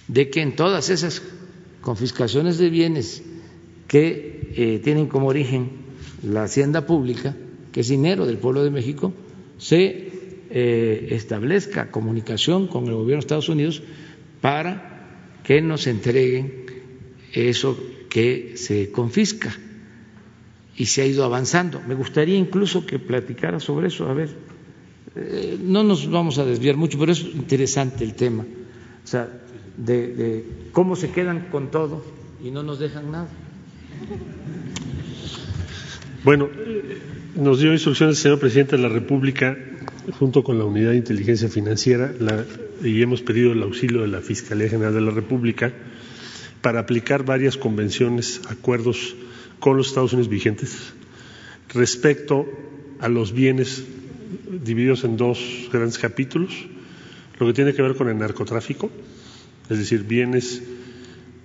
de que en todas esas confiscaciones de bienes que eh, tienen como origen la hacienda pública, que es dinero del pueblo de México, se eh, establezca comunicación con el gobierno de Estados Unidos para que nos entreguen eso que se confisca y se ha ido avanzando. Me gustaría incluso que platicara sobre eso, a ver, eh, no nos vamos a desviar mucho, pero es interesante el tema, o sea, de, cómo se quedan con todo y no nos dejan nada. Bueno, nos dio instrucciones el señor presidente de la República, junto con la Unidad de Inteligencia Financiera, y hemos pedido el auxilio de la Fiscalía General de la República para aplicar varias convenciones, acuerdos con los Estados Unidos vigentes respecto a los bienes divididos en dos grandes capítulos, lo que tiene que ver con el narcotráfico, es decir, bienes,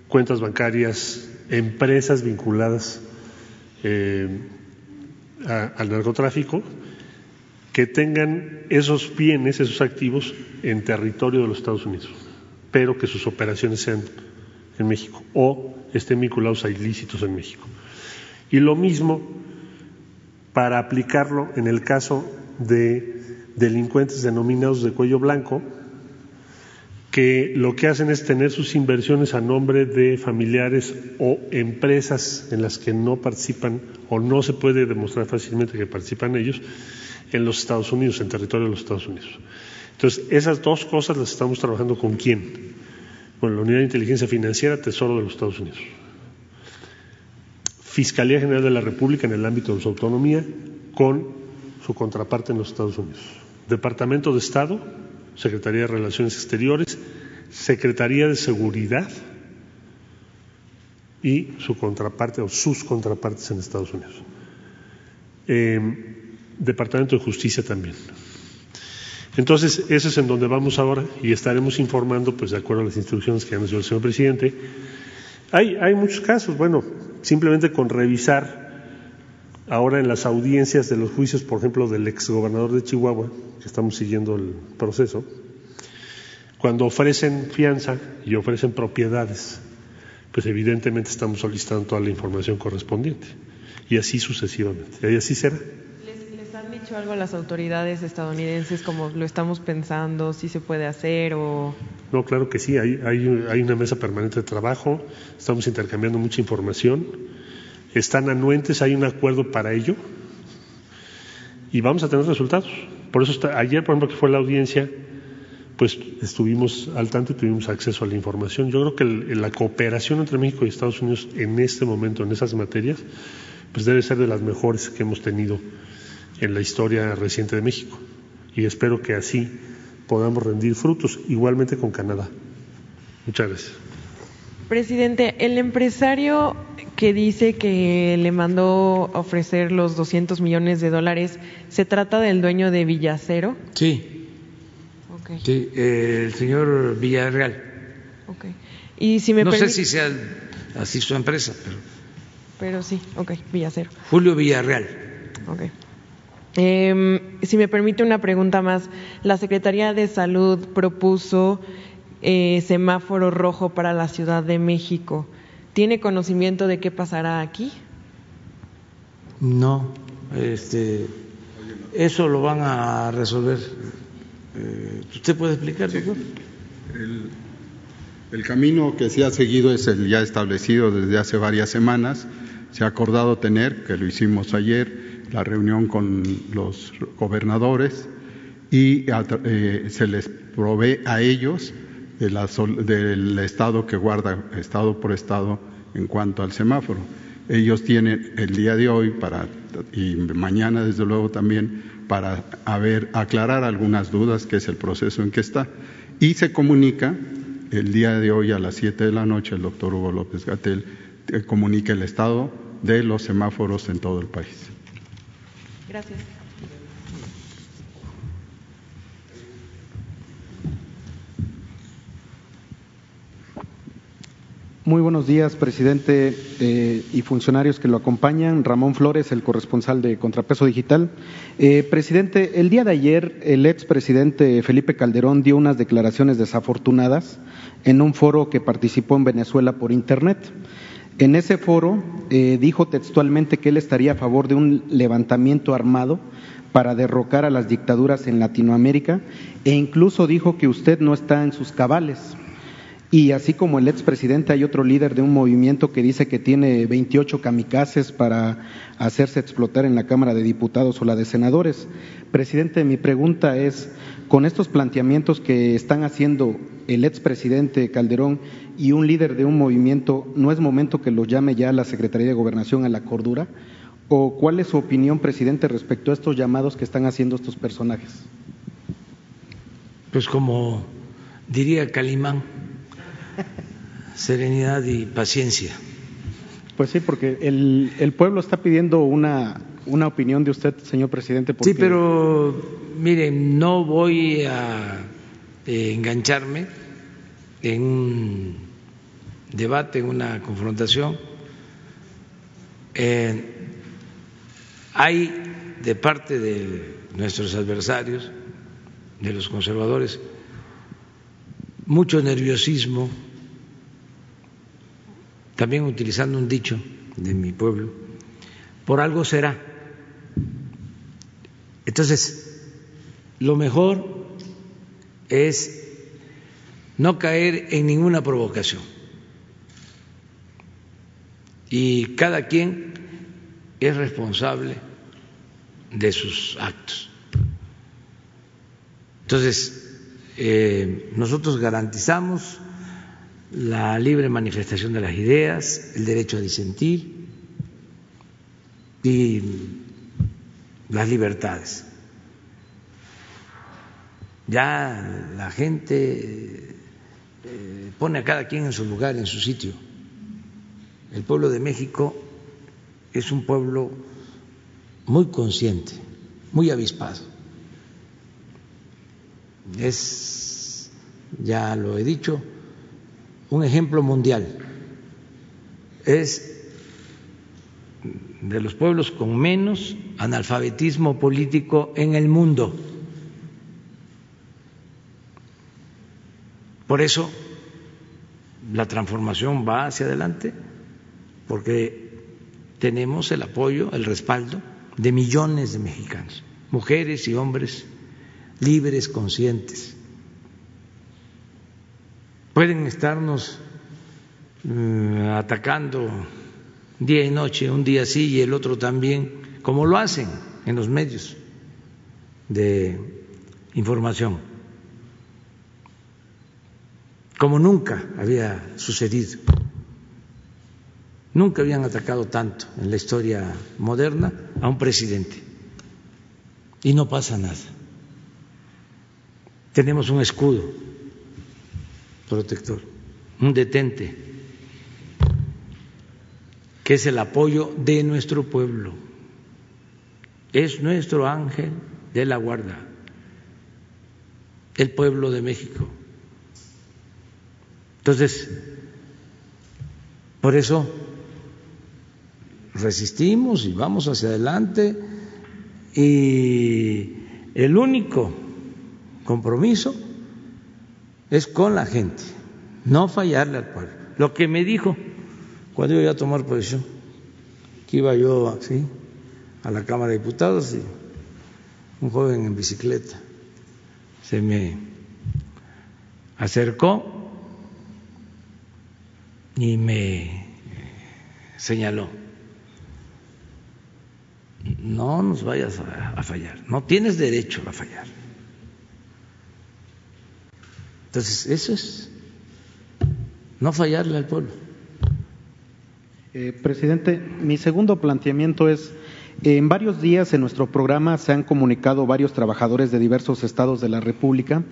cuentas bancarias, empresas vinculadas eh, al narcotráfico, que tengan esos bienes, esos activos en territorio de los Estados Unidos, pero que sus operaciones sean en México o estén vinculados a ilícitos en México. Y lo mismo para aplicarlo en el caso de delincuentes denominados de cuello blanco, que lo que hacen es tener sus inversiones a nombre de familiares o empresas en las que no participan o no se puede demostrar fácilmente que participan ellos en los Estados Unidos, en territorio de los Estados Unidos. Entonces, esas dos cosas las estamos trabajando con quién? Con la Unidad de Inteligencia Financiera, Tesoro de los Estados Unidos. Fiscalía General de la República en el ámbito de su autonomía, con su contraparte en los Estados Unidos. Departamento de Estado, Secretaría de Relaciones Exteriores, Secretaría de Seguridad y su contraparte o sus contrapartes en Estados Unidos. Em, Departamento de Justicia también. Entonces, eso es en donde vamos ahora y estaremos informando, pues de acuerdo a las instrucciones que nos dio el señor presidente. Hay muchos casos, bueno, simplemente con revisar ahora en las audiencias de los juicios, por ejemplo, del exgobernador de Chihuahua, que estamos siguiendo el proceso, cuando ofrecen fianza y ofrecen propiedades, pues evidentemente estamos solicitando toda la información correspondiente. Y así sucesivamente. Y así será. ¿Les, ¿Les, han dicho algo a las autoridades estadounidenses como lo estamos pensando, si se puede hacer o...? No, claro que sí. Hay, hay, hay una mesa permanente de trabajo, estamos intercambiando mucha información, están anuentes, hay un acuerdo para ello y vamos a tener resultados. Por eso ayer, por ejemplo, que fue la audiencia, pues estuvimos al tanto y tuvimos acceso a la información. Yo creo que la cooperación entre México y Estados Unidos en este momento, en esas materias, pues debe ser de las mejores que hemos tenido en la historia reciente de México. Y espero que así podamos rendir frutos, igualmente con Canadá. Muchas gracias. Presidente, el empresario que dice que le mandó ofrecer los 200 millones de dólares, ¿se trata del dueño de Villacero? Sí. Okay. Sí, eh, el señor Villarreal. Okay. Y si me no sé si sea así su empresa, pero. Pero sí, ok, Villacero. Julio Villarreal. Ok. Eh, si me permite una pregunta más, la Secretaría de Salud propuso eh, semáforo rojo para la Ciudad de México. ¿Tiene conocimiento de qué pasará aquí? No, este, eso lo van a resolver. Eh, ¿Usted puede explicar, doctor? El, el camino que se ha seguido es el ya establecido desde hace varias semanas. Se ha acordado tener, que lo hicimos ayer, la reunión con los gobernadores y eh, se les provee a ellos del estado que guarda estado por estado en cuanto al semáforo. Ellos tienen el día de hoy para y mañana desde luego también para haber aclarar algunas dudas que es el proceso en que está y se comunica el día de hoy a las 7 de la noche el doctor Hugo López Gatel comunica el estado de los semáforos en todo el país. Gracias. Muy buenos días, presidente eh, y funcionarios que lo acompañan. Ramón Flores, el corresponsal de Contrapeso Digital. Eh, presidente, el día de ayer el expresidente Felipe Calderón dio unas declaraciones desafortunadas en un foro que participó en Venezuela por Internet. En ese foro eh, dijo textualmente que él estaría a favor de un levantamiento armado para derrocar a las dictaduras en Latinoamérica e incluso dijo que usted no está en sus cabales. Y así como el expresidente, hay otro líder de un movimiento que dice que tiene 28 kamikazes para hacerse explotar en la Cámara de Diputados o la de Senadores. Presidente, mi pregunta es, con estos planteamientos que están haciendo el expresidente Calderón y un líder de un movimiento, ¿no es momento que lo llame ya la Secretaría de Gobernación a la cordura? ¿O cuál es su opinión, presidente, respecto a estos llamados que están haciendo estos personajes? Pues como diría Calimán, serenidad y paciencia. Pues sí, porque el, el pueblo está pidiendo una, una, opinión de usted, señor presidente. Porque... Sí, pero mire, no voy a eh, engancharme en un debate, en una confrontación. Eh, hay de parte de nuestros adversarios, de los conservadores, mucho nerviosismo, también utilizando un dicho de mi pueblo, por algo será. Entonces, lo mejor es no caer en ninguna provocación. Y cada quien es responsable de sus actos. Entonces, eh, nosotros garantizamos la libre manifestación de las ideas, el derecho a disentir y las libertades. Ya la gente eh, pone a cada quien en su lugar, en su sitio. El pueblo de México es un pueblo muy consciente, muy avispado. Es, ya lo he dicho, un ejemplo mundial. Es de los pueblos con menos analfabetismo político en el mundo. Por eso la transformación va hacia adelante, porque tenemos el apoyo, el respaldo de millones de mexicanos, mujeres y hombres libres, conscientes. Pueden estarnos eh, atacando día y noche, un día sí y el otro también, como lo hacen en los medios de información como nunca había sucedido. Nunca habían atacado tanto en la historia moderna a un presidente y no pasa nada. Tenemos un escudo protector, un detente, que es el apoyo de nuestro pueblo. Es nuestro ángel de la guarda, el pueblo de México. Entonces, por eso resistimos y vamos hacia adelante y el único compromiso es con la gente, no fallarle al pueblo. Lo que me dijo cuando iba a tomar posición, que iba yo así a la Cámara de Diputados y un joven en bicicleta se me acercó y me señaló, no nos vayas a, fallar, no tienes derecho a fallar. Entonces, eso es no fallarle al pueblo. Eh, presidente, mi segundo planteamiento es, en varios días en nuestro programa se han comunicado varios trabajadores de diversos estados de la República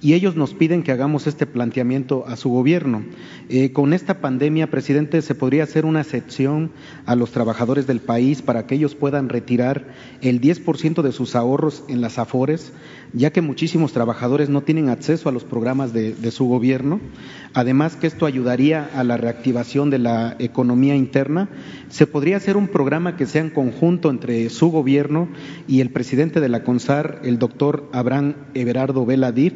y ellos nos piden que hagamos este planteamiento a su gobierno. Eh, con esta pandemia, presidente, se podría hacer una excepción a los trabajadores del país para que ellos puedan retirar el 10% de sus ahorros en las AFORES, ya que muchísimos trabajadores no tienen acceso a los programas de, su gobierno. Además, que esto ayudaría a la reactivación de la economía interna. Se podría hacer un programa que sea en conjunto entre su gobierno y el presidente de la CONSAR, el doctor Abraham Everardo Veladid,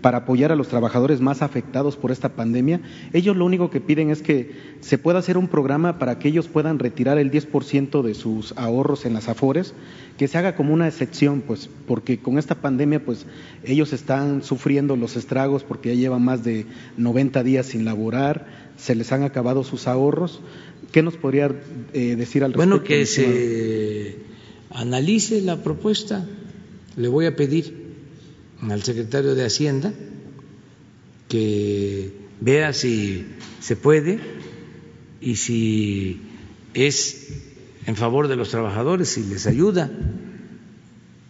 para apoyar a los trabajadores más afectados por esta pandemia. Ellos lo único que piden es que se pueda hacer un programa para que ellos puedan retirar el 10% de sus ahorros en las AFORES, que se haga como una excepción, pues, porque con esta pandemia, pues, ellos están sufriendo los estragos porque ya llevan más de 90 días sin laborar, se les han acabado sus ahorros. ¿Qué nos podría eh, decir al respecto? Bueno, que se analice la propuesta. Le voy a pedir al secretario de Hacienda que vea si se puede y si es en favor de los trabajadores, si les ayuda.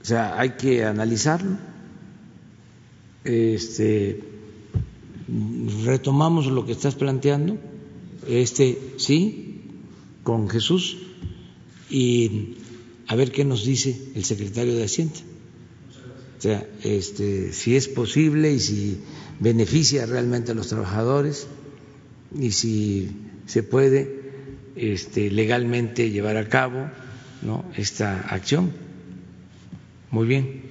O sea, hay que analizarlo. Este, retomamos lo que estás planteando, este sí, con Jesús, y a ver qué nos dice el secretario de Hacienda. O sea, este, si es posible y si beneficia realmente a los trabajadores y si se puede este, legalmente llevar a cabo esta acción. Muy bien.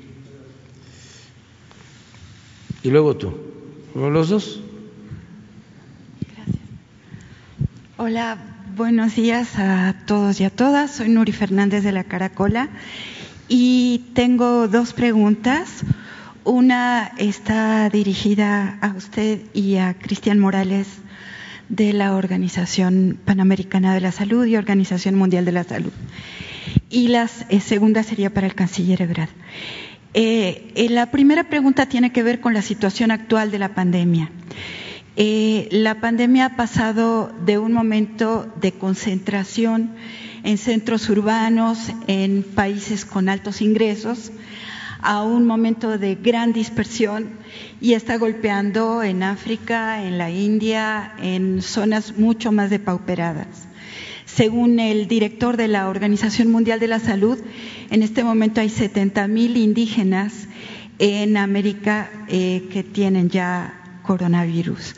Y luego tú, los dos. Gracias. Hola, buenos días a todos y a todas. Soy Nuri Fernández de la Caracola y tengo dos preguntas. Una está dirigida a usted y a Cristian Morales de la Organización Panamericana de la Salud y Organización Mundial de la Salud. Y la eh, segunda sería para el canciller Ebrard. Eh, eh, la primera pregunta tiene que ver con la situación actual de la pandemia. la pandemia ha pasado de un momento de concentración en centros urbanos, en países con altos ingresos, a un momento de gran dispersión y está golpeando en África, en la India, en zonas mucho más depauperadas. Según el director de la Organización Mundial de la Salud, en este momento hay 70 mil indígenas en América eh, que tienen ya coronavirus.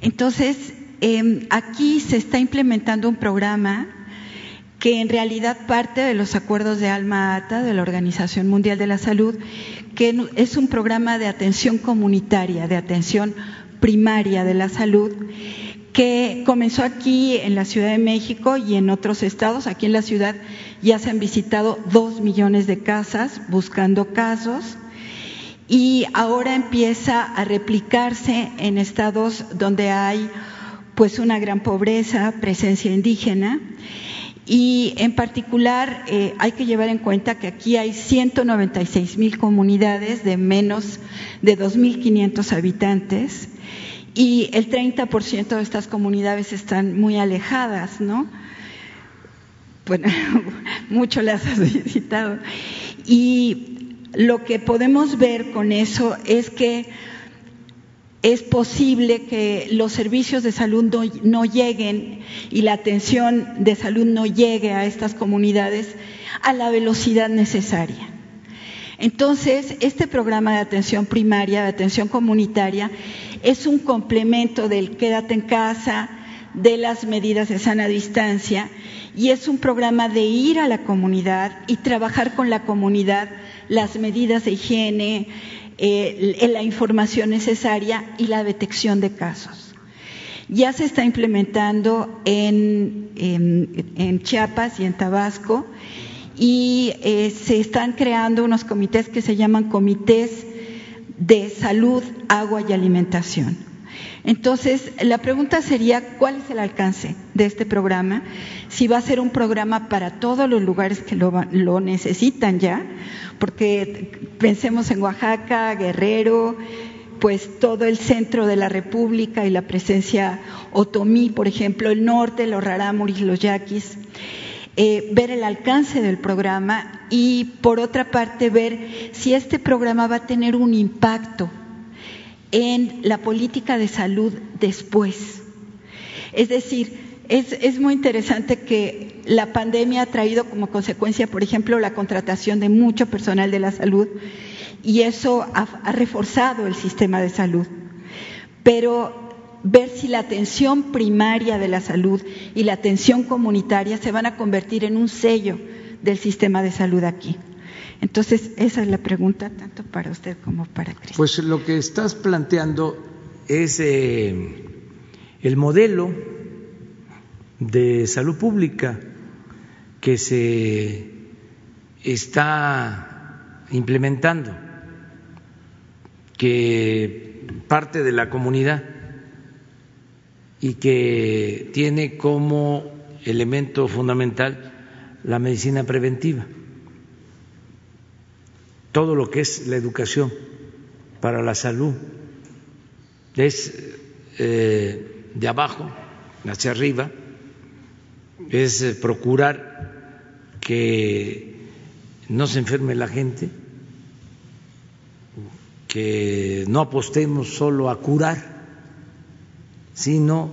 Entonces, em, aquí se está implementando un programa que en realidad parte de los acuerdos de Alma Ata de la Organización Mundial de la Salud, que es un programa de atención comunitaria, de atención primaria de la salud, que comenzó aquí en la Ciudad de México y en otros estados. Aquí en la ciudad ya se han visitado dos millones de casas buscando casos y ahora empieza a replicarse en estados donde hay pues una gran pobreza, presencia indígena y en particular eh, hay que llevar en cuenta que aquí hay 196 mil comunidades de menos de 2.500 habitantes y el 30% de estas comunidades están muy alejadas, ¿no? Bueno, mucho las has visitado. Y lo que podemos ver con eso es que es posible que los servicios de salud no, lleguen y la atención de salud no llegue a estas comunidades a la velocidad necesaria. Entonces, este programa de atención primaria, de atención comunitaria, es un complemento del quédate en casa, de las medidas de sana distancia, y es un programa de ir a la comunidad y trabajar con la comunidad las medidas de higiene, eh, la información necesaria y la detección de casos. Ya se está implementando en, Chiapas y en Tabasco y eh, se están creando unos comités que se llaman comités de salud, agua y alimentación. Entonces, la pregunta sería, ¿cuál es el alcance de este programa? Si va a ser un programa para todos los lugares que lo necesitan ya, porque pensemos en Oaxaca, Guerrero, pues todo el centro de la República y la presencia otomí, por ejemplo, el norte, los rarámuris, los yaquis. Eh, ver el alcance del programa y, por otra parte, ver si este programa va a tener un impacto en la política de salud después. Es decir, es, muy interesante que la pandemia ha traído como consecuencia, por ejemplo, la contratación de mucho personal de la salud y eso ha, ha reforzado el sistema de salud. Pero ver si la atención primaria de la salud y la atención comunitaria se van a convertir en un sello del sistema de salud aquí. Entonces, esa es la pregunta tanto para usted como para Cristian. Pues lo que estás planteando es eh, el modelo de salud pública que se está implementando, que parte de la comunidad y que tiene como elemento fundamental la medicina preventiva. Todo lo que es la educación para la salud es eh, de abajo hacia arriba, es eh, procurar que no se enferme la gente, que no apostemos solo a curar, sino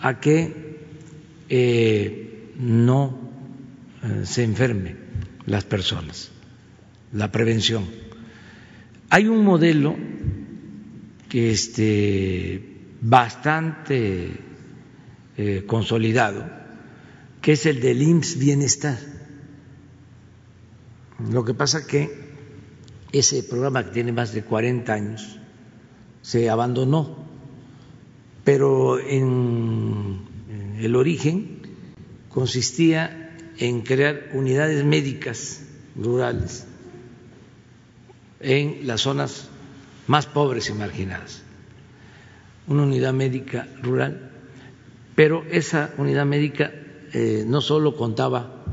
a que eh, no eh, se enfermen las personas, la prevención. Hay un modelo que este bastante consolidado, que es el del IMSS Bienestar. Lo que pasa que ese programa que tiene más de 40 años se abandonó pero en el origen consistía en crear unidades médicas rurales en las zonas más pobres y marginadas. Una unidad médica rural, pero esa unidad médica eh, no solo contaba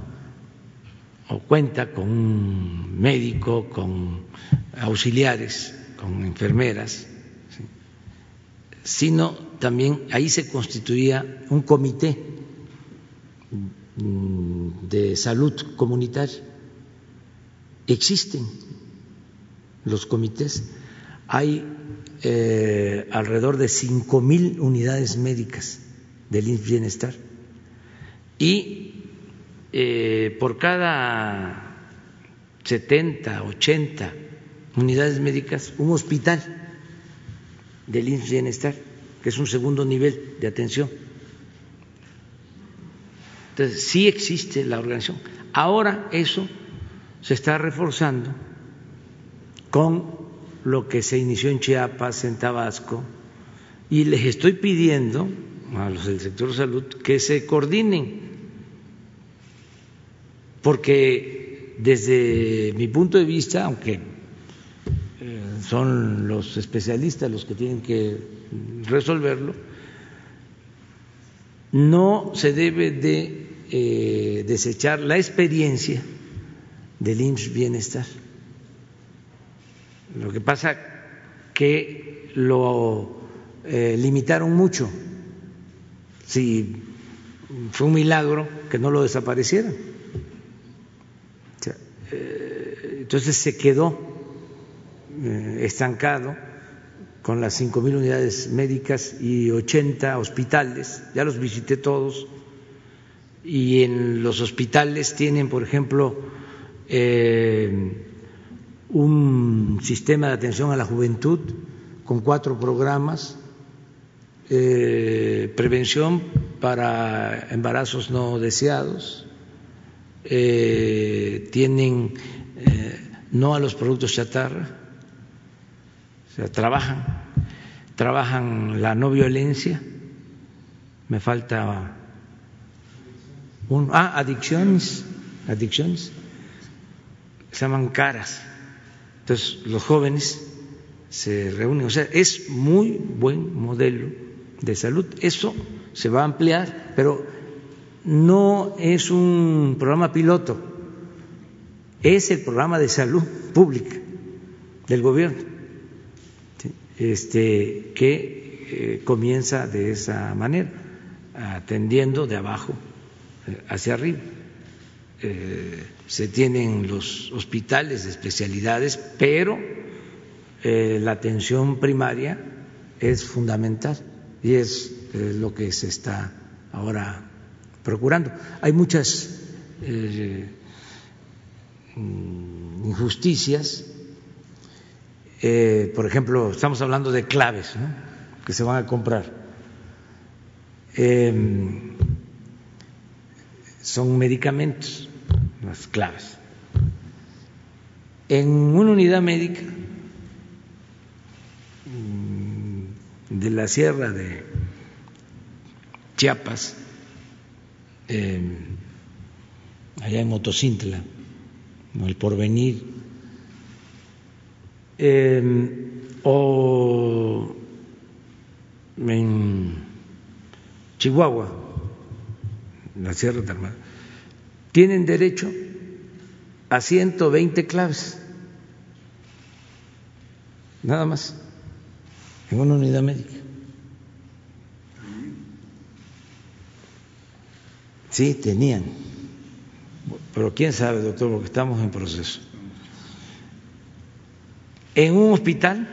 o cuenta con un médico, con auxiliares, con enfermeras, sino también ahí se constituía un comité de salud comunitaria. Existen los comités, hay eh, alrededor de cinco mil unidades médicas del bienestar y eh, por cada 70, 80 unidades médicas, un hospital del Bienestar, que es un segundo nivel de atención. Entonces, sí existe la organización. Ahora eso se está reforzando con lo que se inició en Chiapas, en Tabasco, y les estoy pidiendo a los del sector salud que se coordinen, porque desde mi punto de vista, aunque eh, son los especialistas los que tienen que resolverlo, no se debe de eh, desechar la experiencia del IMSS Bienestar. Lo que pasa que lo eh, limitaron mucho. Si fue un milagro que no lo desaparecieran. Eh, entonces se quedó estancado con las cinco mil unidades médicas y 80 hospitales, ya los visité todos, y en los hospitales tienen, por ejemplo, eh, un sistema de atención a la juventud con cuatro programas, eh, prevención para embarazos no deseados, eh, tienen no a los productos chatarra, o sea, trabajan, trabajan la no violencia, me falta un, ah, adicciones, adicciones, se llaman caras. Entonces los jóvenes se reúnen, o sea, es muy buen modelo de salud. Eso se va a ampliar, pero no es un programa piloto, es el programa de salud pública del gobierno este, que eh, comienza de esa manera, atendiendo de abajo eh, hacia arriba. Eh, se tienen los hospitales de especialidades, pero la atención primaria es fundamental y es lo que se está ahora procurando. Hay muchas injusticias eh, por ejemplo, estamos hablando de claves que se van a comprar. Em, son medicamentos, las claves. En una unidad médica mm, de la sierra de Chiapas, em, allá en Motocintla, el porvenir, o en Chihuahua, la Sierra Tarmada, tienen derecho a 120 claves, nada más, en una unidad médica. Sí, tenían, pero quién sabe, doctor, porque estamos en proceso en un hospital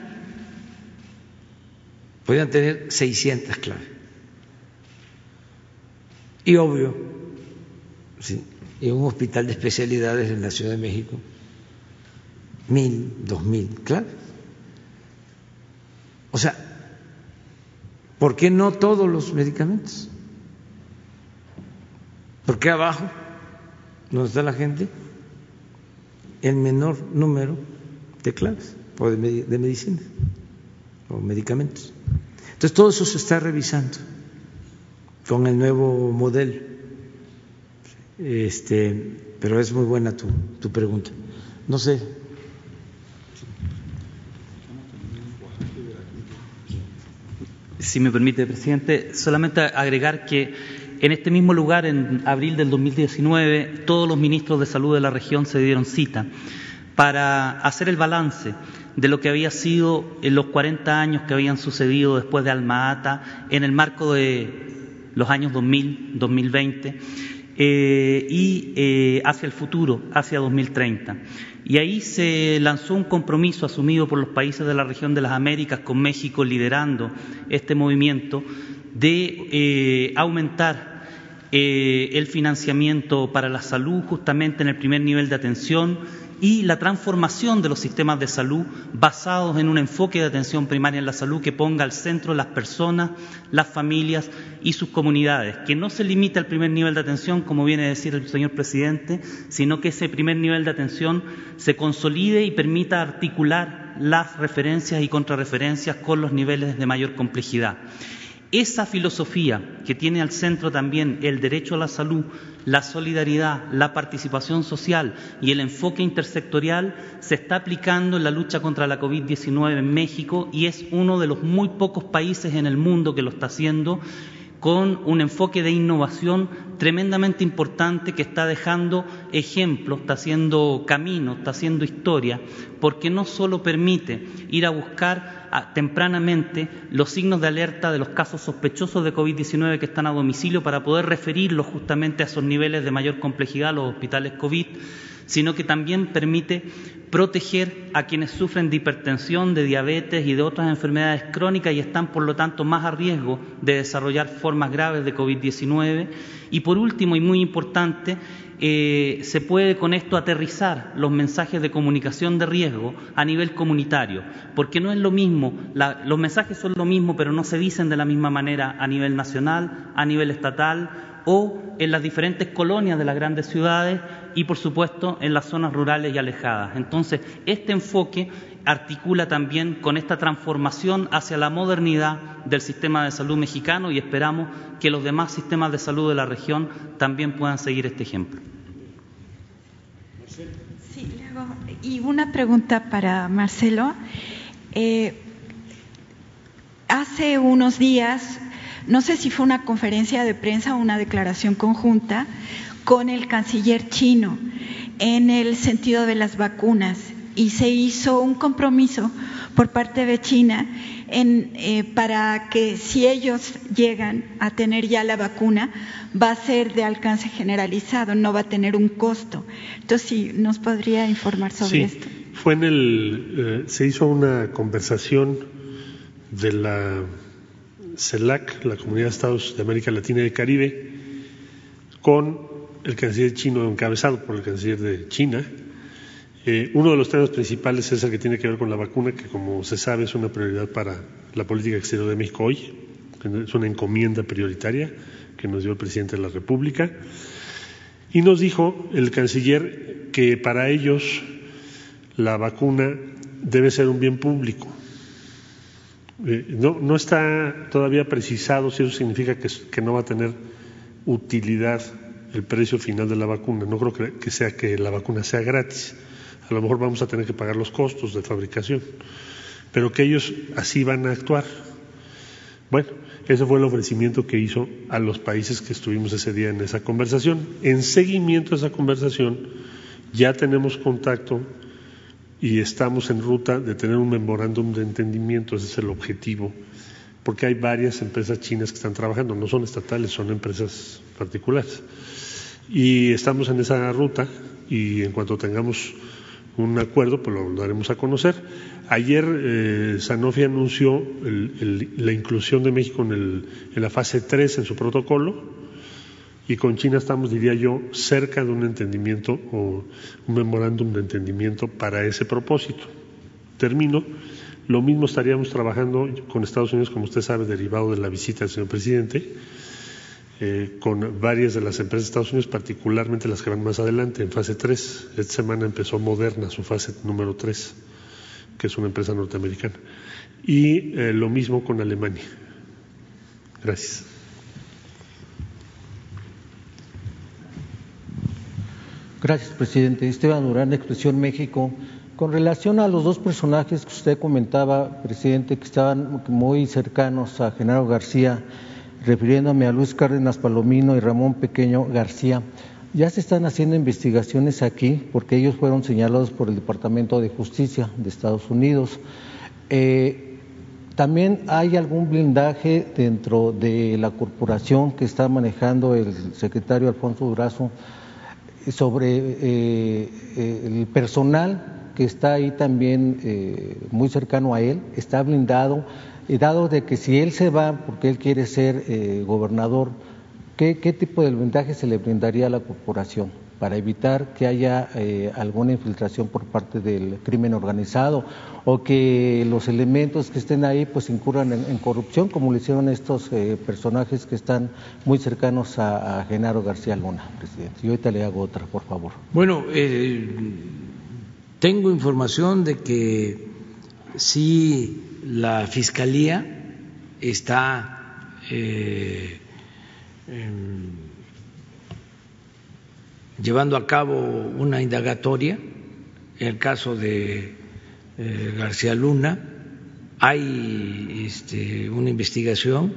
podían tener 600 claves. Y obvio, ¿sí? en un hospital de especialidades en la Ciudad de México, mil, dos mil claves. O sea, ¿por qué no todos los medicamentos? ¿Por qué abajo, donde está la gente, el menor número de claves? o de, medicina o medicamentos. Entonces todo eso se está revisando con el nuevo modelo. Este, pero es muy buena tu, tu pregunta. No sé. Si me permite, presidente, solamente agregar que en este mismo lugar, en abril del 2019, todos los ministros de salud de la región se dieron cita para hacer el balance de lo que había sido en los 40 años que habían sucedido después de Alma Ata en el marco de los años 2000, 2020 eh, y eh, hacia el futuro, hacia 2030. Y ahí se lanzó un compromiso asumido por los países de la región de las Américas, con México liderando este movimiento, de eh, aumentar el financiamiento para la salud justamente en el primer nivel de atención y la transformación de los sistemas de salud basados en un enfoque de atención primaria en la salud que ponga al centro las personas, las familias y sus comunidades, que no se limite al primer nivel de atención, como viene a decir el señor presidente, sino que ese primer nivel de atención se consolide y permita articular las referencias y contrarreferencias con los niveles de mayor complejidad. Esa filosofía que tiene al centro también el derecho a la salud, la solidaridad, la participación social y el enfoque intersectorial se está aplicando en la lucha contra la COVID-19 en México y es uno de los muy pocos países en el mundo que lo está haciendo con un enfoque de innovación tremendamente importante que está dejando ejemplos, está haciendo camino, está haciendo historia, porque no solo permite ir a buscar tempranamente los signos de alerta de los casos sospechosos de COVID-19 que están a domicilio para poder referirlos justamente a esos niveles de mayor complejidad, los hospitales COVID, sino que también permite proteger a quienes sufren de hipertensión, de diabetes y de otras enfermedades crónicas y están, por lo tanto, más a riesgo de desarrollar formas graves de COVID-19. Y por último, y muy importante, eh, se puede con esto aterrizar los mensajes de comunicación de riesgo a nivel comunitario, porque no es lo mismo, los mensajes son lo mismo, pero no se dicen de la misma manera a nivel nacional, a nivel estatal o en las diferentes colonias de las grandes ciudades y, por supuesto, en las zonas rurales y alejadas. Entonces, este enfoque articula también con esta transformación hacia la modernidad del sistema de salud mexicano y esperamos que los demás sistemas de salud de la región también puedan seguir este ejemplo. Sí, y una pregunta para Marcelo. Eh, hace unos días, no sé si fue una conferencia de prensa o una declaración conjunta con el canciller chino en el sentido de las vacunas y se hizo un compromiso por parte de China en, eh, para que si ellos llegan a tener ya la vacuna, va a ser de alcance generalizado, no va a tener un costo. Entonces, si nos podría informar sobre esto. Fue en el, eh, se hizo una conversación de la CELAC, la Comunidad de Estados de América Latina y el Caribe, con el canciller chino encabezado por el canciller de China, eh, uno de los temas principales es el que tiene que ver con la vacuna, que como se sabe es una prioridad para la política exterior de México hoy, es una encomienda prioritaria que nos dio el presidente de la República. Y nos dijo el canciller que para ellos la vacuna debe ser un bien público. Eh, no, está todavía precisado si eso significa que, no va a tener utilidad el precio final de la vacuna. No creo que sea que la vacuna sea gratis a lo mejor vamos a tener que pagar los costos de fabricación, pero que ellos así van a actuar. Bueno, ese fue el ofrecimiento que hizo a los países que estuvimos ese día en esa conversación. En seguimiento a esa conversación, ya tenemos contacto y estamos en ruta de tener un memorándum de entendimiento, ese es el objetivo, porque hay varias empresas chinas que están trabajando, no son estatales, son empresas particulares. Y estamos en esa ruta y en cuanto tengamos un acuerdo, pues lo daremos a conocer. Ayer eh, Sanofi anunció la inclusión de México en, la fase 3 en su protocolo y con China estamos, diría yo, cerca de un entendimiento o un memorándum de entendimiento para ese propósito. Termino. Lo mismo estaríamos trabajando con Estados Unidos, como usted sabe, derivado de la visita del señor presidente eh, con varias de las empresas de Estados Unidos, particularmente las que van más adelante, en fase 3. Esta semana empezó Moderna, su fase número 3, que es una empresa norteamericana. Y eh, lo mismo con Alemania. Gracias. Gracias, presidente. Esteban Durán, Expresión México. Con relación a los dos personajes que usted comentaba, presidente, que estaban muy cercanos a Genaro García, refiriéndome a Luis Cárdenas Palomino y Ramón Pequeño García, ya se están haciendo investigaciones aquí porque ellos fueron señalados por el Departamento de Justicia de Estados Unidos. Eh, también hay algún blindaje dentro de la corporación que está manejando el secretario Alfonso Durazo sobre eh, eh, el personal que está ahí también muy cercano a él, está blindado dado de que si él se va porque él quiere ser eh, gobernador, ¿qué, tipo de blindaje se le brindaría a la corporación? para evitar que haya eh, alguna infiltración por parte del crimen organizado o que los elementos que estén ahí pues incurran en, corrupción como lo hicieron estos eh, personajes que están muy cercanos a, Genaro García Luna, presidente. Y ahorita le hago otra, por favor. Bueno, eh, tengo información de que sí la Fiscalía está em, llevando a cabo una indagatoria en el caso de eh, García Luna. Hay este, una investigación,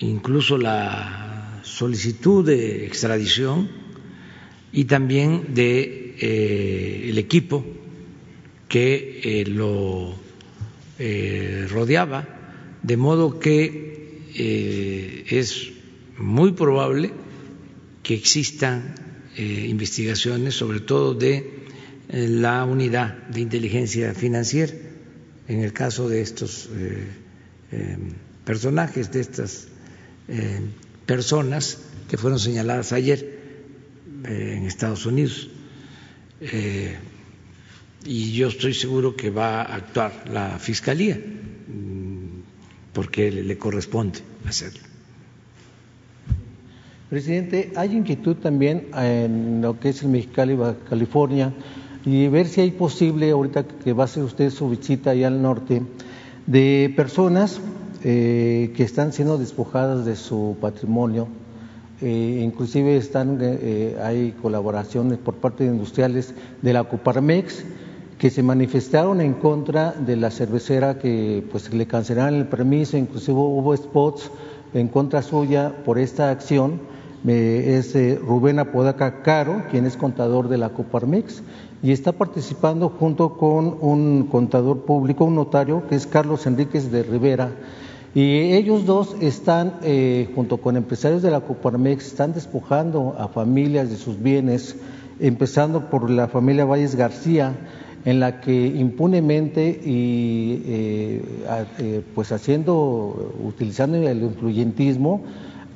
incluso la solicitud de extradición y también de eh, el equipo que eh, rodeaba, de modo que es muy probable que existan investigaciones, sobre todo de la unidad de inteligencia financiera en el caso de estos eh, eh, personajes, de estas eh, personas que fueron señaladas ayer en Estados Unidos. Y yo estoy seguro que va a actuar la Fiscalía, mm, porque le corresponde hacerlo. Presidente, hay inquietud también en lo que es el Mexicali, California, y ver si hay posible, ahorita que va a hacer usted su visita allá al norte, de personas eh, que están siendo despojadas de su patrimonio, eh, inclusive están, eh, hay colaboraciones por parte de industriales de la Coparmex que se manifestaron en contra de la cervecera que pues le cancelaron el permiso, inclusive hubo spots en contra suya por esta acción. es Rubén Apodaca Caro, quien es contador de la Coparmex, y está participando junto con un contador público, un notario, que es Carlos Enríquez de Rivera. Y ellos dos están, eh, junto con empresarios de la Coparmex, están despojando a familias de sus bienes, empezando por la familia Valles García, en la que impunemente y eh, eh, pues haciendo, utilizando el influyentismo,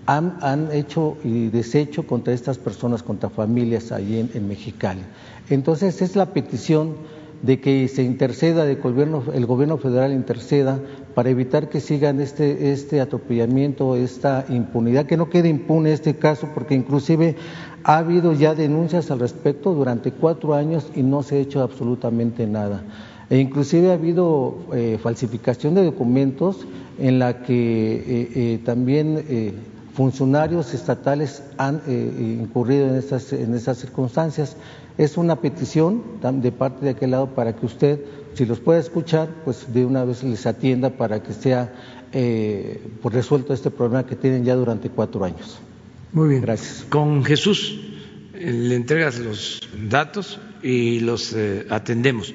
han, hecho y deshecho contra estas personas, contra familias allí en, en Mexicali. Entonces es la petición de que se interceda, de que el gobierno, el gobierno federal interceda para evitar que sigan este, este atropellamiento, esta impunidad, que no quede impune este caso, porque inclusive ha habido ya denuncias al respecto durante cuatro años y no se ha hecho absolutamente nada. E inclusive ha habido eh, falsificación de documentos en la que eh, eh, también funcionarios estatales han incurrido en estas circunstancias. Es una petición de parte de aquel lado para que usted, si los puede escuchar, pues de una vez les atienda para que sea eh, pues resuelto este problema que tienen ya durante cuatro años. Muy bien. Gracias. Con Jesús eh, le entregas los datos y los eh, atendemos.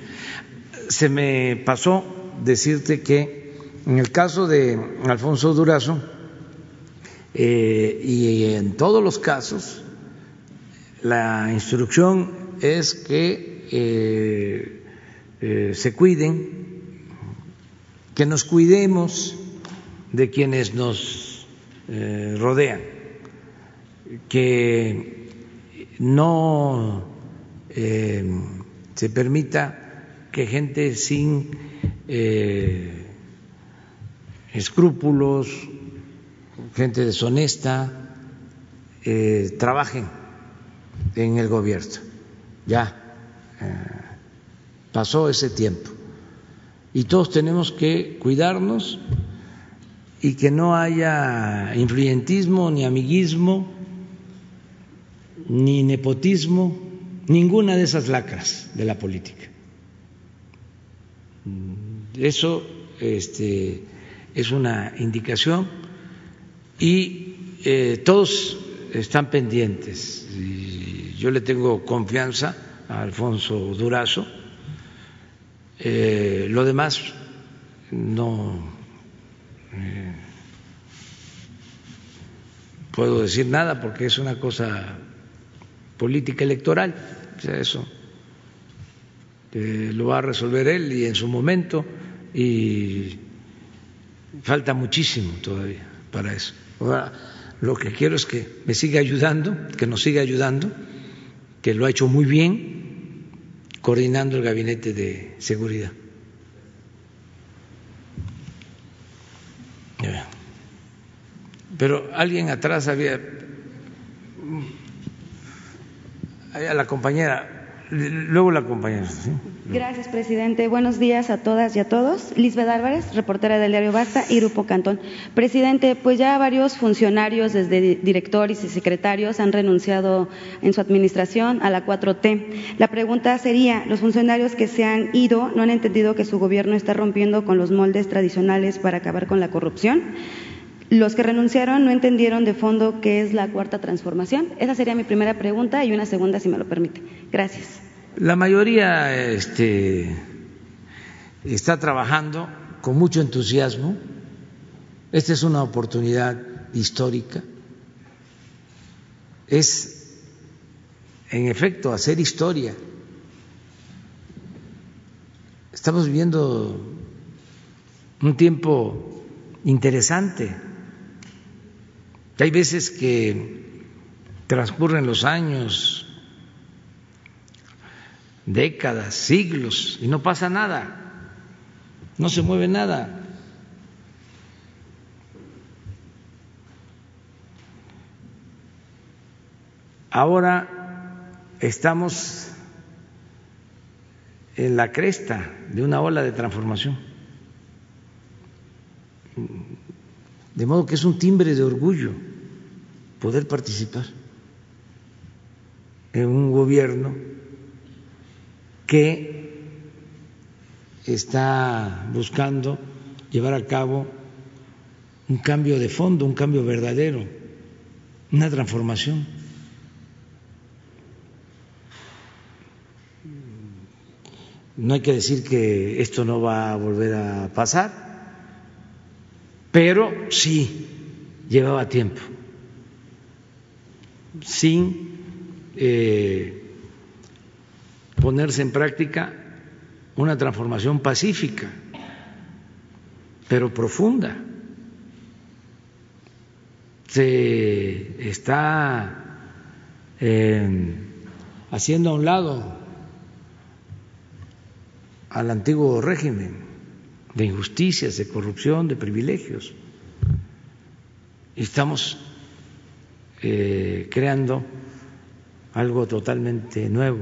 Se me pasó decirte que en el caso de Alfonso Durazo y en todos los casos, la instrucción es que eh, eh, se cuiden, que nos cuidemos de quienes nos eh, rodean, que no se permita que gente sin escrúpulos, gente deshonesta, trabajen en el gobierno ya eh, pasó ese tiempo. Y todos tenemos que cuidarnos y que no haya influyentismo, ni amiguismo, ni nepotismo, ninguna de esas lacras de la política. Eso este, es una indicación y eh, todos están pendientes. Yo le tengo confianza a Alfonso Durazo. Eh, lo demás no eh, puedo decir nada porque es una cosa política electoral. O sea, eso lo va a resolver él y en su momento y falta muchísimo todavía para eso. Ahora, lo que quiero es que me siga ayudando, que nos siga ayudando que lo ha hecho muy bien coordinando el gabinete de seguridad. Pero alguien atrás había a la compañera, luego la compañera. Gracias, presidente. Buenos días a todas y a todos. Lisbeth Álvarez, reportera del diario Basta y Grupo Cantón. Presidente, pues ya varios funcionarios, desde directores y secretarios, han renunciado en su administración a la 4T. La pregunta sería, ¿los funcionarios que se han ido no han entendido que su gobierno está rompiendo con los moldes tradicionales para acabar con la corrupción? Los que renunciaron no entendieron de fondo qué es la cuarta transformación. Esa sería mi primera pregunta y una segunda, si me lo permite. Gracias. La mayoría este, está trabajando con mucho entusiasmo. Esta es una oportunidad histórica. Es, en efecto, hacer historia. Estamos viviendo un tiempo interesante hay veces que transcurren los años, décadas, siglos, y no pasa nada, no se mueve nada. Ahora estamos en la cresta de una ola de transformación. De modo que es un timbre de orgullo poder participar en un gobierno que está buscando llevar a cabo un cambio de fondo, un cambio verdadero, una transformación. No hay que decir que esto no va a volver a pasar, pero sí llevaba tiempo, sin eh, ponerse en práctica una transformación pacífica, pero profunda. Se está eh, haciendo a un lado al antiguo régimen de injusticias, de corrupción, de privilegios. Estamos eh, creando algo totalmente nuevo.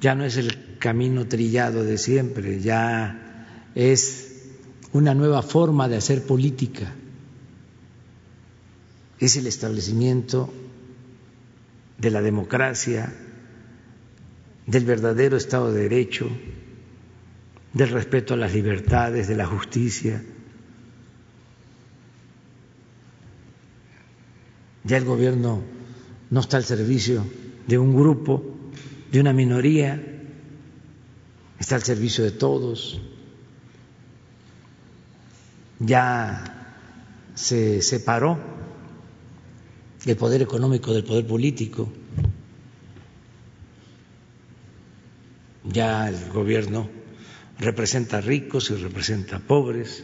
Ya no es el camino trillado de siempre, ya es una nueva forma de hacer política. Es el establecimiento de la democracia, del verdadero Estado de Derecho, del respeto a las libertades, de la justicia. Ya el gobierno no está al servicio de un grupo, de una minoría, está al servicio de todos. Ya se separó el poder económico del poder político. Ya el gobierno representa ricos y representa pobres,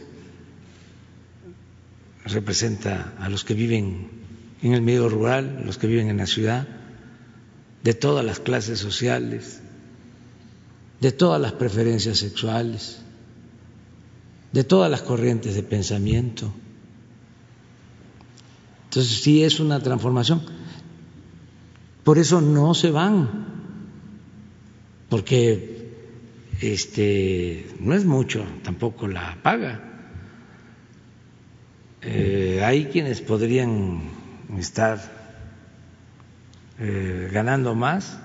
representa a los que viven en el medio rural, los que viven en la ciudad, de todas las clases sociales, de todas las preferencias sexuales, de todas las corrientes de pensamiento. Entonces sí es una transformación. Por eso no se van, porque este, no es mucho tampoco la paga. Eh, hay quienes podrían estar eh, ganando más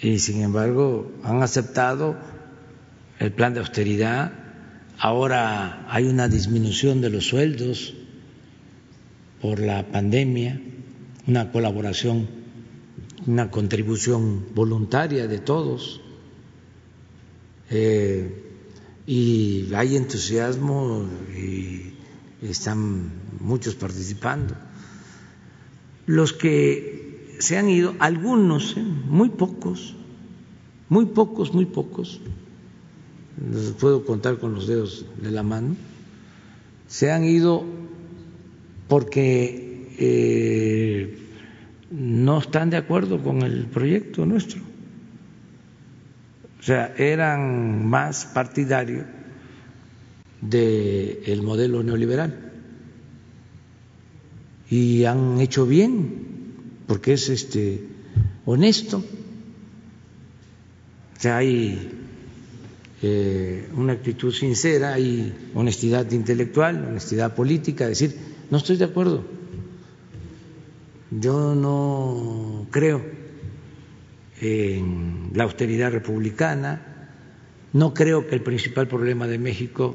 y sin embargo han aceptado el plan de austeridad. Ahora hay una disminución de los sueldos por la pandemia, una colaboración, una contribución voluntaria de todos eh, y hay entusiasmo y están muchos participando. Los que se han ido, algunos, eh, muy pocos, muy pocos, muy pocos, los puedo contar con los dedos de la mano, se han ido porque eh, no están de acuerdo con el proyecto nuestro. O sea, eran más partidarios del modelo neoliberal. Y han hecho bien, porque es este honesto. O sea, hay eh, una actitud sincera, hay honestidad intelectual, honestidad política, decir, no estoy de acuerdo. Yo no creo en la austeridad republicana, no creo que el principal problema de México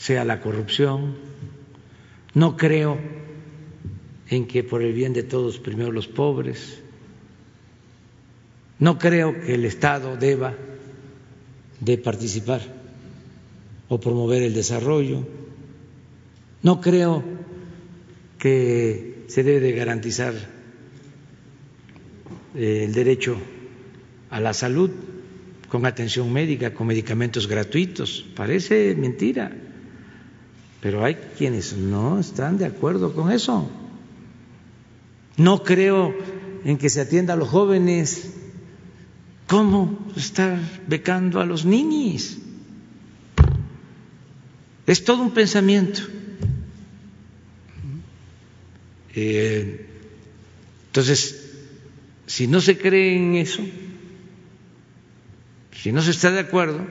sea la corrupción, no creo en que por el bien de todos primero los pobres, no creo que el Estado deba de participar o promover el desarrollo, no creo que se debe de garantizar eh, el derecho a la salud con atención médica, con medicamentos gratuitos. Parece mentira, pero hay quienes no están de acuerdo con eso. No creo en que se atienda a los jóvenes. ¿Cómo estar becando a los niños? Es todo un pensamiento. Eh, entonces, si no se cree en eso, si no se está de acuerdo,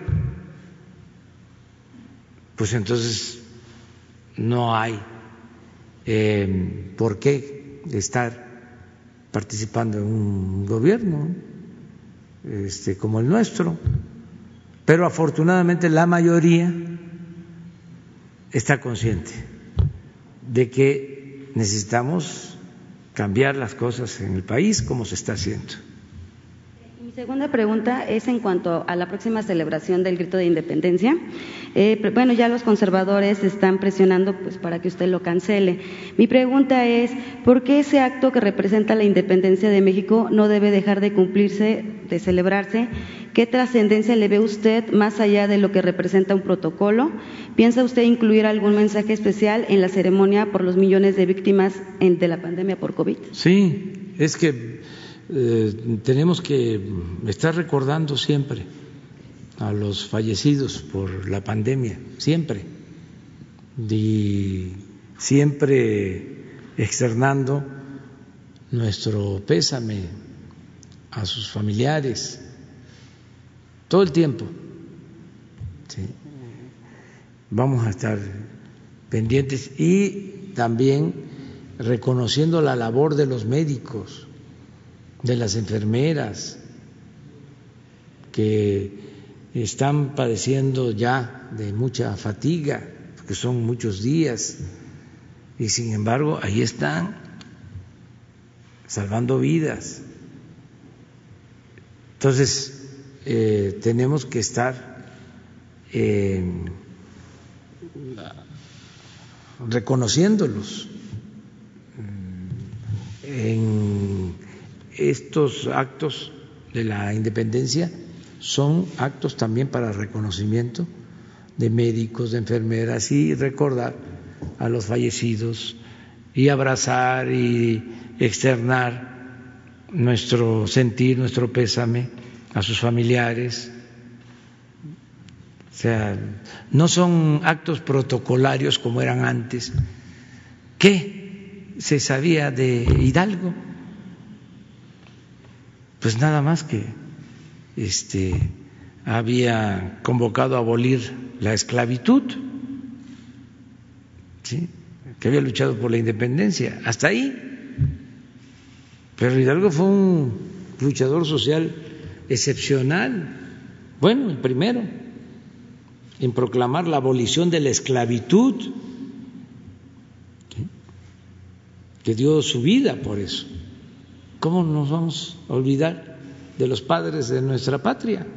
pues entonces no hay eh, por qué estar participando en un gobierno este, como el nuestro. Pero afortunadamente la mayoría está consciente de que necesitamos cambiar las cosas en el país como se está haciendo. Mi segunda pregunta es en cuanto a la próxima celebración del grito de independencia. Eh, bueno, ya los conservadores están presionando pues, para que usted lo cancele. Mi pregunta es, ¿por qué ese acto que representa la independencia de México no debe dejar de cumplirse, de celebrarse? ¿Qué trascendencia le ve usted más allá de lo que representa un protocolo? ¿Piensa usted incluir algún mensaje especial en la ceremonia por los millones de víctimas de la pandemia por COVID? Sí, es que eh, tenemos que estar recordando siempre a los fallecidos por la pandemia, siempre, y siempre externando nuestro pésame a sus familiares, todo el tiempo. Vamos a estar pendientes y también reconociendo la labor de los médicos, de las enfermeras, que están padeciendo ya de mucha fatiga, porque son muchos días, y sin embargo ahí están salvando vidas. Entonces, eh, tenemos que estar eh, reconociéndolos en estos actos de la independencia son actos también para reconocimiento de médicos, de enfermeras y recordar a los fallecidos y abrazar y externar nuestro sentir, nuestro pésame a sus familiares. O sea, no son actos protocolarios como eran antes. ¿Qué se sabía de Hidalgo? Pues nada más que este, había convocado a abolir la esclavitud, que había luchado por la independencia, hasta ahí. Pero Hidalgo fue un luchador social excepcional, bueno, el primero en proclamar la abolición de la esclavitud, que dio su vida por eso. ¿Cómo nos vamos a olvidar de los padres de nuestra patria.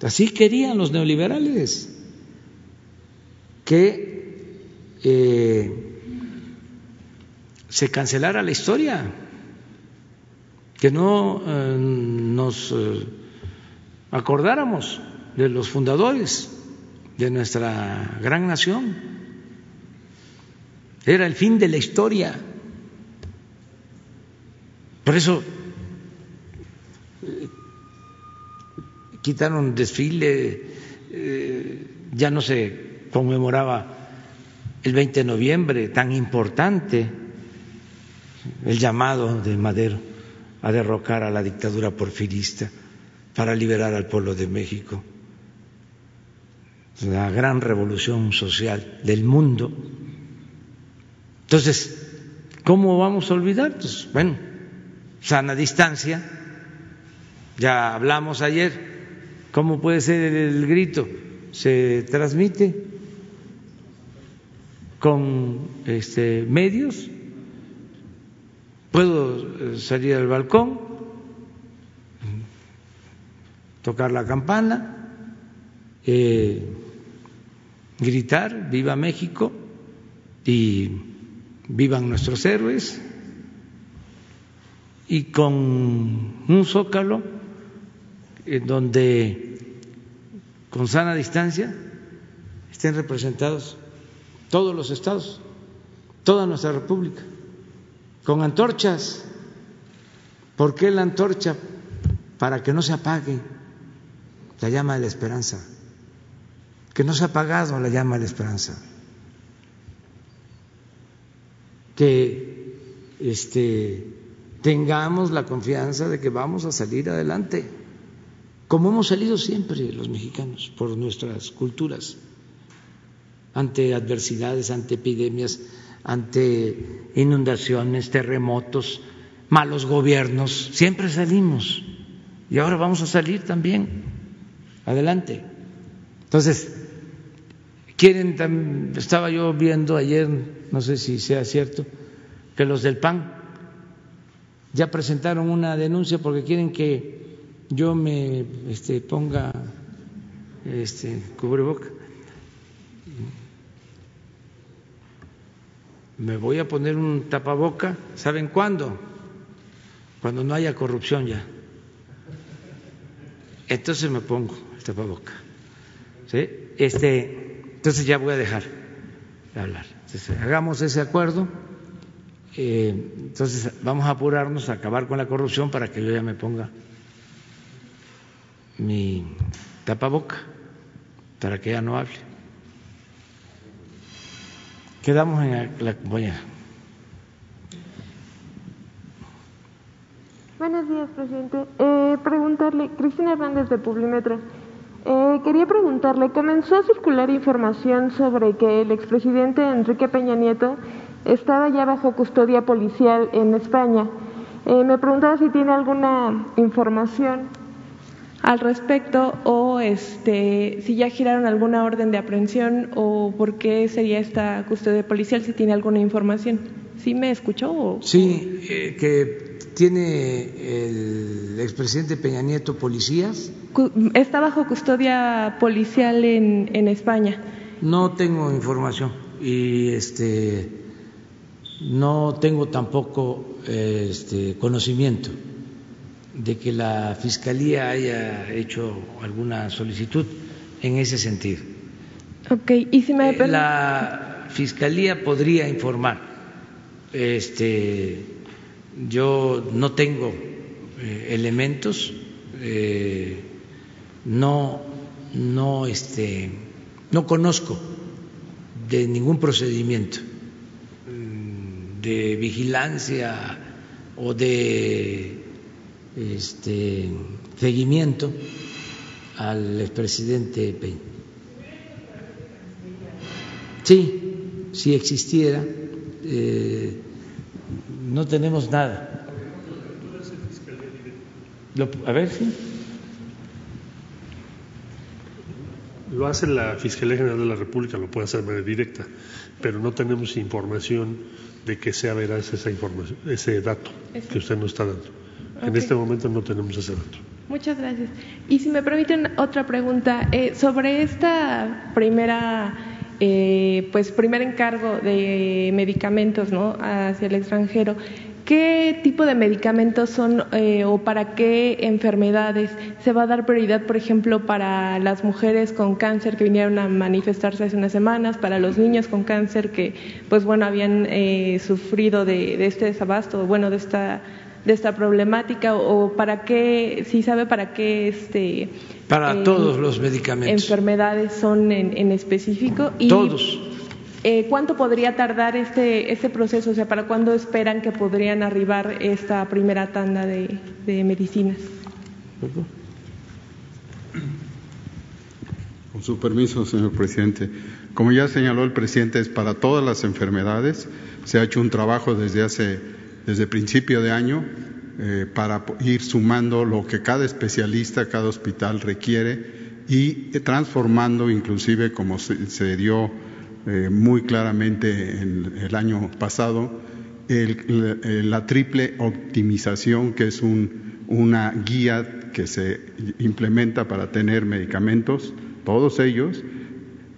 Así querían los neoliberales que eh, se cancelara la historia, que no eh, nos eh, acordáramos de los fundadores de nuestra gran nación. Era el fin de la historia. Por eso quitaron desfile, eh, ya no se conmemoraba el 20 de noviembre, tan importante, el llamado de Madero a derrocar a la dictadura porfirista para liberar al pueblo de México. La gran revolución social del mundo. Entonces, ¿cómo vamos a olvidar? Pues, bueno, sana distancia, ya hablamos ayer, ¿cómo puede ser el grito? Se transmite con este, medios, puedo salir al balcón, tocar la campana, eh, gritar, viva México y vivan nuestros héroes, y con un zócalo en donde con sana distancia estén representados todos los estados, toda nuestra república, con antorchas. ¿Por qué la antorcha? Para que no se apague la llama de la esperanza, que no se ha apagado la llama de la esperanza, que este, tengamos la confianza de que vamos a salir adelante, como hemos salido siempre los mexicanos por nuestras culturas ante adversidades, ante epidemias, ante inundaciones, terremotos, malos gobiernos, siempre salimos. Y ahora vamos a salir también. Adelante. Entonces, quieren, estaba yo viendo ayer, no sé si sea cierto, que los del PAN ya presentaron una denuncia porque quieren que yo me este, ponga este, cubreboca me voy a poner un tapaboca, ¿saben cuándo? Cuando no haya corrupción ya. Entonces me pongo el tapaboca. ¿sí? Este, entonces ya voy a dejar de hablar. hagamos ese acuerdo. Eh, entonces vamos a apurarnos a acabar con la corrupción para que yo ya me ponga mi tapaboca, para que ya no hable. Quedamos en la voy Buenos días, presidente. Eh, preguntarle, Cristina Hernández de Publimetro. Eh, quería preguntarle, comenzó a circular información sobre que el expresidente Enrique Peña Nieto estaba ya bajo custodia policial en España. Eh, me preguntaba si tiene alguna información al respecto o este, si ya giraron alguna orden de aprehensión o por qué sería esta custodia policial, si tiene alguna información. ¿Sí me escuchó? Sí, eh, que tiene el expresidente Peña Nieto policías. Está bajo custodia policial en, en España. No tengo información y este no tengo tampoco este, conocimiento de que la Fiscalía haya hecho alguna solicitud en ese sentido. Okay. ¿Y si me eh, la Fiscalía podría informar. Este, yo no tengo eh, elementos, eh, no, no, este, no conozco de ningún procedimiento de vigilancia o de este, seguimiento al expresidente Peña. Sí, si existiera, eh, no tenemos nada. a ver, sí. Lo hace la Fiscalía General de la República, lo puede hacer de manera directa, pero no tenemos información de que sea veraz esa información, ese dato que usted nos está dando. En este momento no tenemos ese dato. Muchas gracias. Y si me permiten otra pregunta eh, sobre esta primera, eh, pues primer encargo de medicamentos, ¿no? Hacia el extranjero. ¿Qué tipo de medicamentos son eh, o para qué enfermedades se va a dar prioridad, por ejemplo, para las mujeres con cáncer que vinieron a manifestarse hace unas semanas, para los niños con cáncer que, pues bueno, habían sufrido de, de este desabasto, bueno, de esta de esta problemática o, para qué, si sabe para qué este para eh, todos los medicamentos. enfermedades son en, en específico y todos eh, ¿Cuánto podría tardar este, este proceso? O sea, ¿para cuándo esperan que podrían arribar esta primera tanda de, de medicinas? Con su permiso, señor presidente. Como ya señaló el presidente, es para todas las enfermedades. Se ha hecho un trabajo desde hace, desde principio de año, eh, para ir sumando lo que cada especialista, cada hospital requiere y transformando, inclusive como se, se dio eh, muy claramente en el año pasado, el, la triple optimización, que es un, una guía que se implementa para tener medicamentos, todos ellos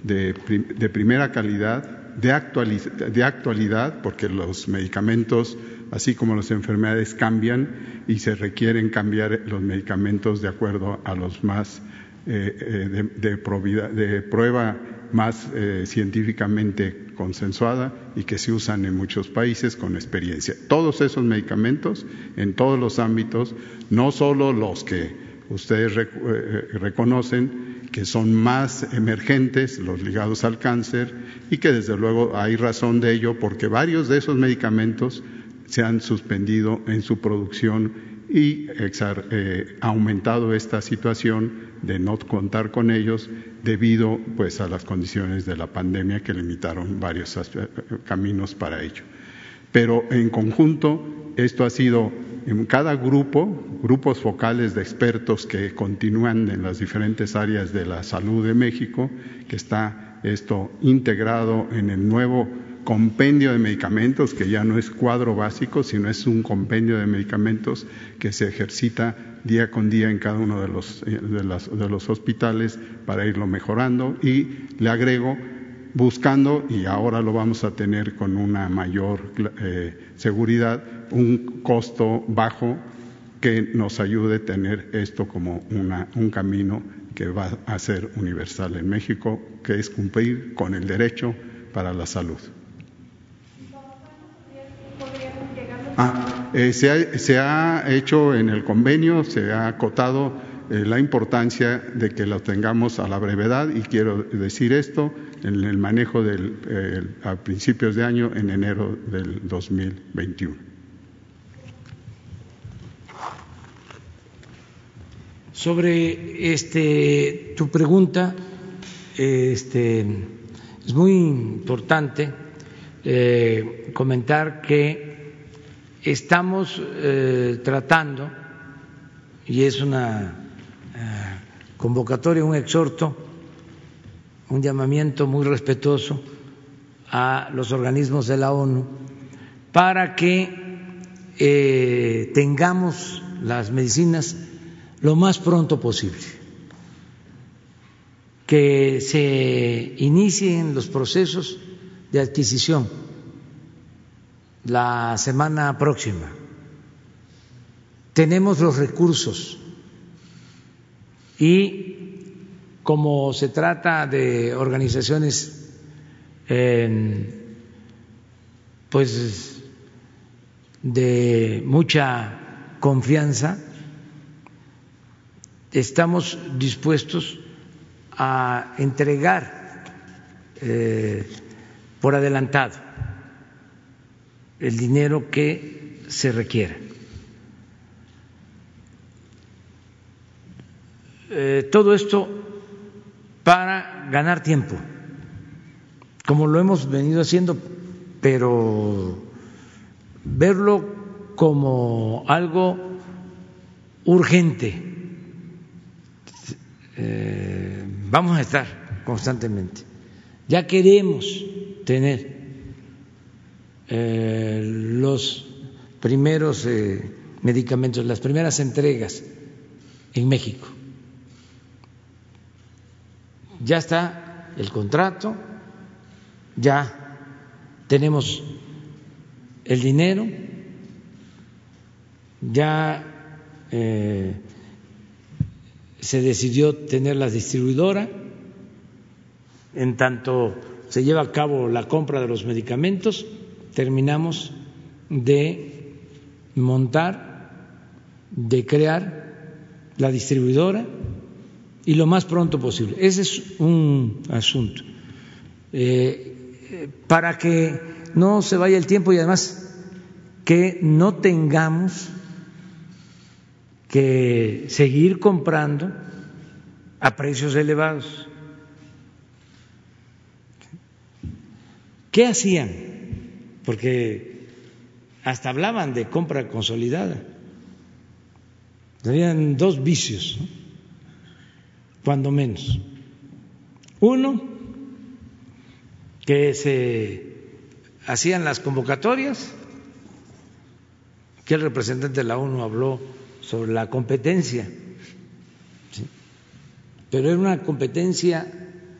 de, de primera calidad, de, actualiz de actualidad, porque los medicamentos, así como las enfermedades, cambian y se requieren cambiar los medicamentos de acuerdo a los más eh, eh de prueba más eh, científicamente consensuada y que se usan en muchos países con experiencia. Todos esos medicamentos en todos los ámbitos, no solo los que ustedes rec eh, reconocen, que son más emergentes, los ligados al cáncer, y que desde luego hay razón de ello porque varios de esos medicamentos se han suspendido en su producción y eh, aumentado esta situación de no contar con ellos debido pues a las condiciones de la pandemia que limitaron varios caminos para ello. Pero en conjunto esto ha sido en cada grupo, grupos focales de expertos que continúan en las diferentes áreas de la salud de México, que está esto integrado en el nuevo compendio de medicamentos, que ya no es cuadro básico, sino es un compendio de medicamentos que se ejercita día con día en cada uno de los, las, de los hospitales para irlo mejorando y le agrego buscando, y ahora lo vamos a tener con una mayor eh, seguridad, un costo bajo que nos ayude a tener esto como una, un camino que va a ser universal en México, que es cumplir con el derecho para la salud. Ah, eh, se, ha, se, ha, hecho en el convenio, se ha acotado eh, la importancia de que lo tengamos a la brevedad y quiero decir esto en el manejo del, eh, a principios de año, en enero del 2021. Sobre este, tu pregunta, este, es muy importante comentar que estamos eh, tratando, y es una eh, convocatoria, un exhorto, un llamamiento muy respetuoso a los organismos de la ONU para que eh, tengamos las medicinas lo más pronto posible, que se inicien los procesos de adquisición la semana próxima. Tenemos los recursos y como se trata de organizaciones pues de mucha confianza, estamos dispuestos a entregar eh, por adelantado el dinero que se requiera. Eh, todo esto para ganar tiempo, como lo hemos venido haciendo, pero verlo como algo urgente. Eh, vamos a estar constantemente. Ya queremos tener eh, los primeros eh, medicamentos, las primeras entregas en México. Ya está el contrato, ya tenemos el dinero, ya eh, se decidió tener la distribuidora, en tanto se lleva a cabo la compra de los medicamentos, terminamos de montar de crear la distribuidora y lo más pronto posible. Ese es un asunto. Eh, para que no se vaya el tiempo y además que no tengamos que seguir comprando a precios elevados. ¿Qué hacían? Porque hasta hablaban de compra consolidada. Tenían dos vicios, cuando menos. Uno, que se hacían las convocatorias, que el representante de la ONU habló sobre la competencia, pero era una competencia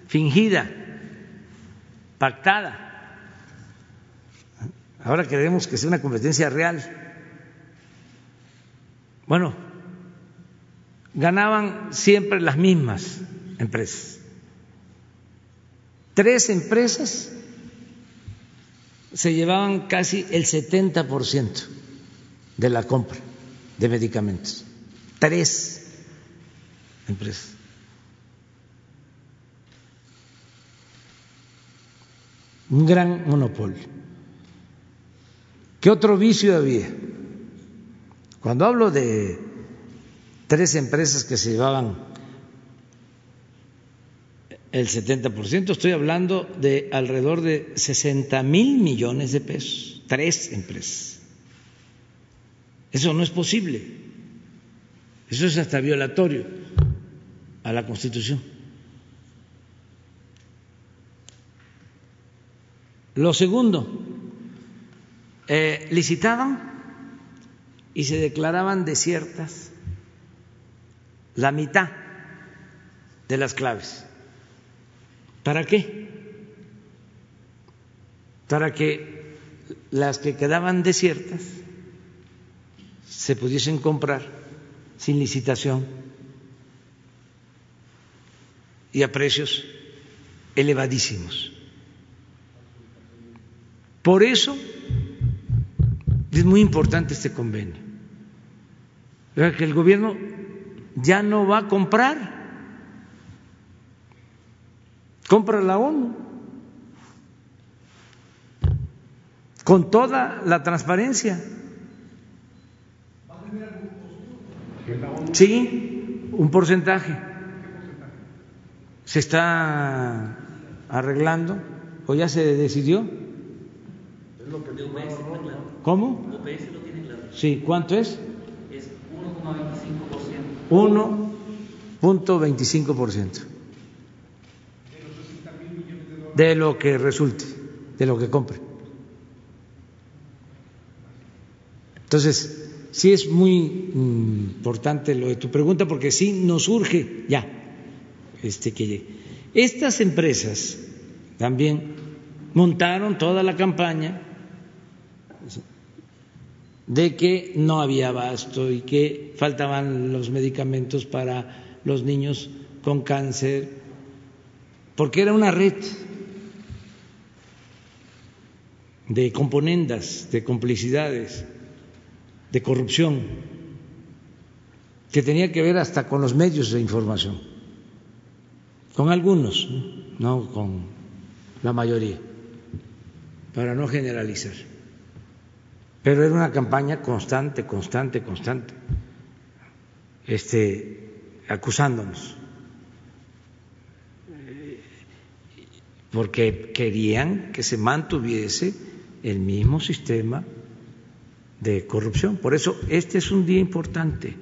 fingida, pactada. Ahora queremos que sea una competencia real. Bueno, ganaban siempre las mismas empresas. Tres empresas se llevaban casi el 70% de la compra de medicamentos. Tres empresas. Un gran monopolio. ¿Qué otro vicio había? Cuando hablo de tres empresas que se llevaban el 70%, estoy hablando de alrededor de 60 mil millones de pesos, tres empresas. Eso no es posible, eso es hasta violatorio a la Constitución. Lo segundo, eh, licitaban y se declaraban desiertas la mitad de las claves. ¿Para qué? Para que las que quedaban desiertas se pudiesen comprar sin licitación y a precios elevadísimos. Por eso es muy importante este convenio. Que el gobierno ya no va a comprar, compra la ONU con toda la transparencia. Sí, un porcentaje. Se está arreglando o ya se decidió. ¿Cómo? Sí, ¿cuánto es? Es 1,25%. 1.25%. De lo que resulte, de lo que compre. Entonces, sí es muy importante lo de tu pregunta porque sí nos urge ya este que llegue. Estas empresas también montaron toda la campaña de que no había abasto y que faltaban los medicamentos para los niños con cáncer, porque era una red de componendas, de complicidades, de corrupción, que tenía que ver hasta con los medios de información, con algunos, no con la mayoría, para no generalizar pero era una campaña constante, constante, constante, este, acusándonos, porque querían que se mantuviese el mismo sistema de corrupción. Por eso este es un día importante,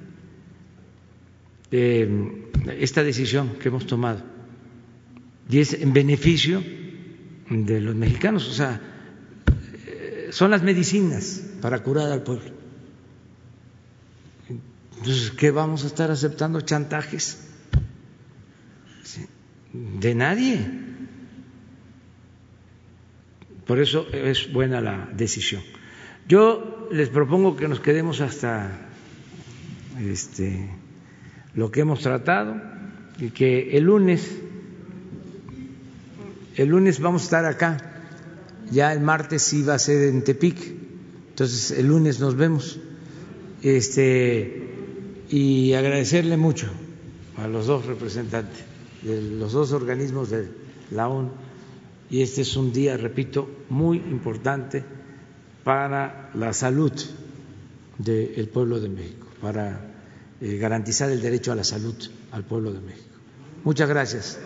esta decisión que hemos tomado, y es en beneficio de los mexicanos, o sea, son las medicinas para curar al pueblo. Entonces, ¿qué vamos a estar aceptando chantajes? De nadie. Por eso es buena la decisión. Yo les propongo que nos quedemos hasta este, lo que hemos tratado y que el lunes, el lunes vamos a estar acá. Ya el martes sí va a ser en Tepic entonces, el lunes nos vemos. Este, y agradecerle mucho a los dos representantes de los dos organismos de la ONU. Y este es un día, repito, muy importante para la salud del pueblo de México, para eh, garantizar el derecho a la salud al pueblo de México. Muchas gracias.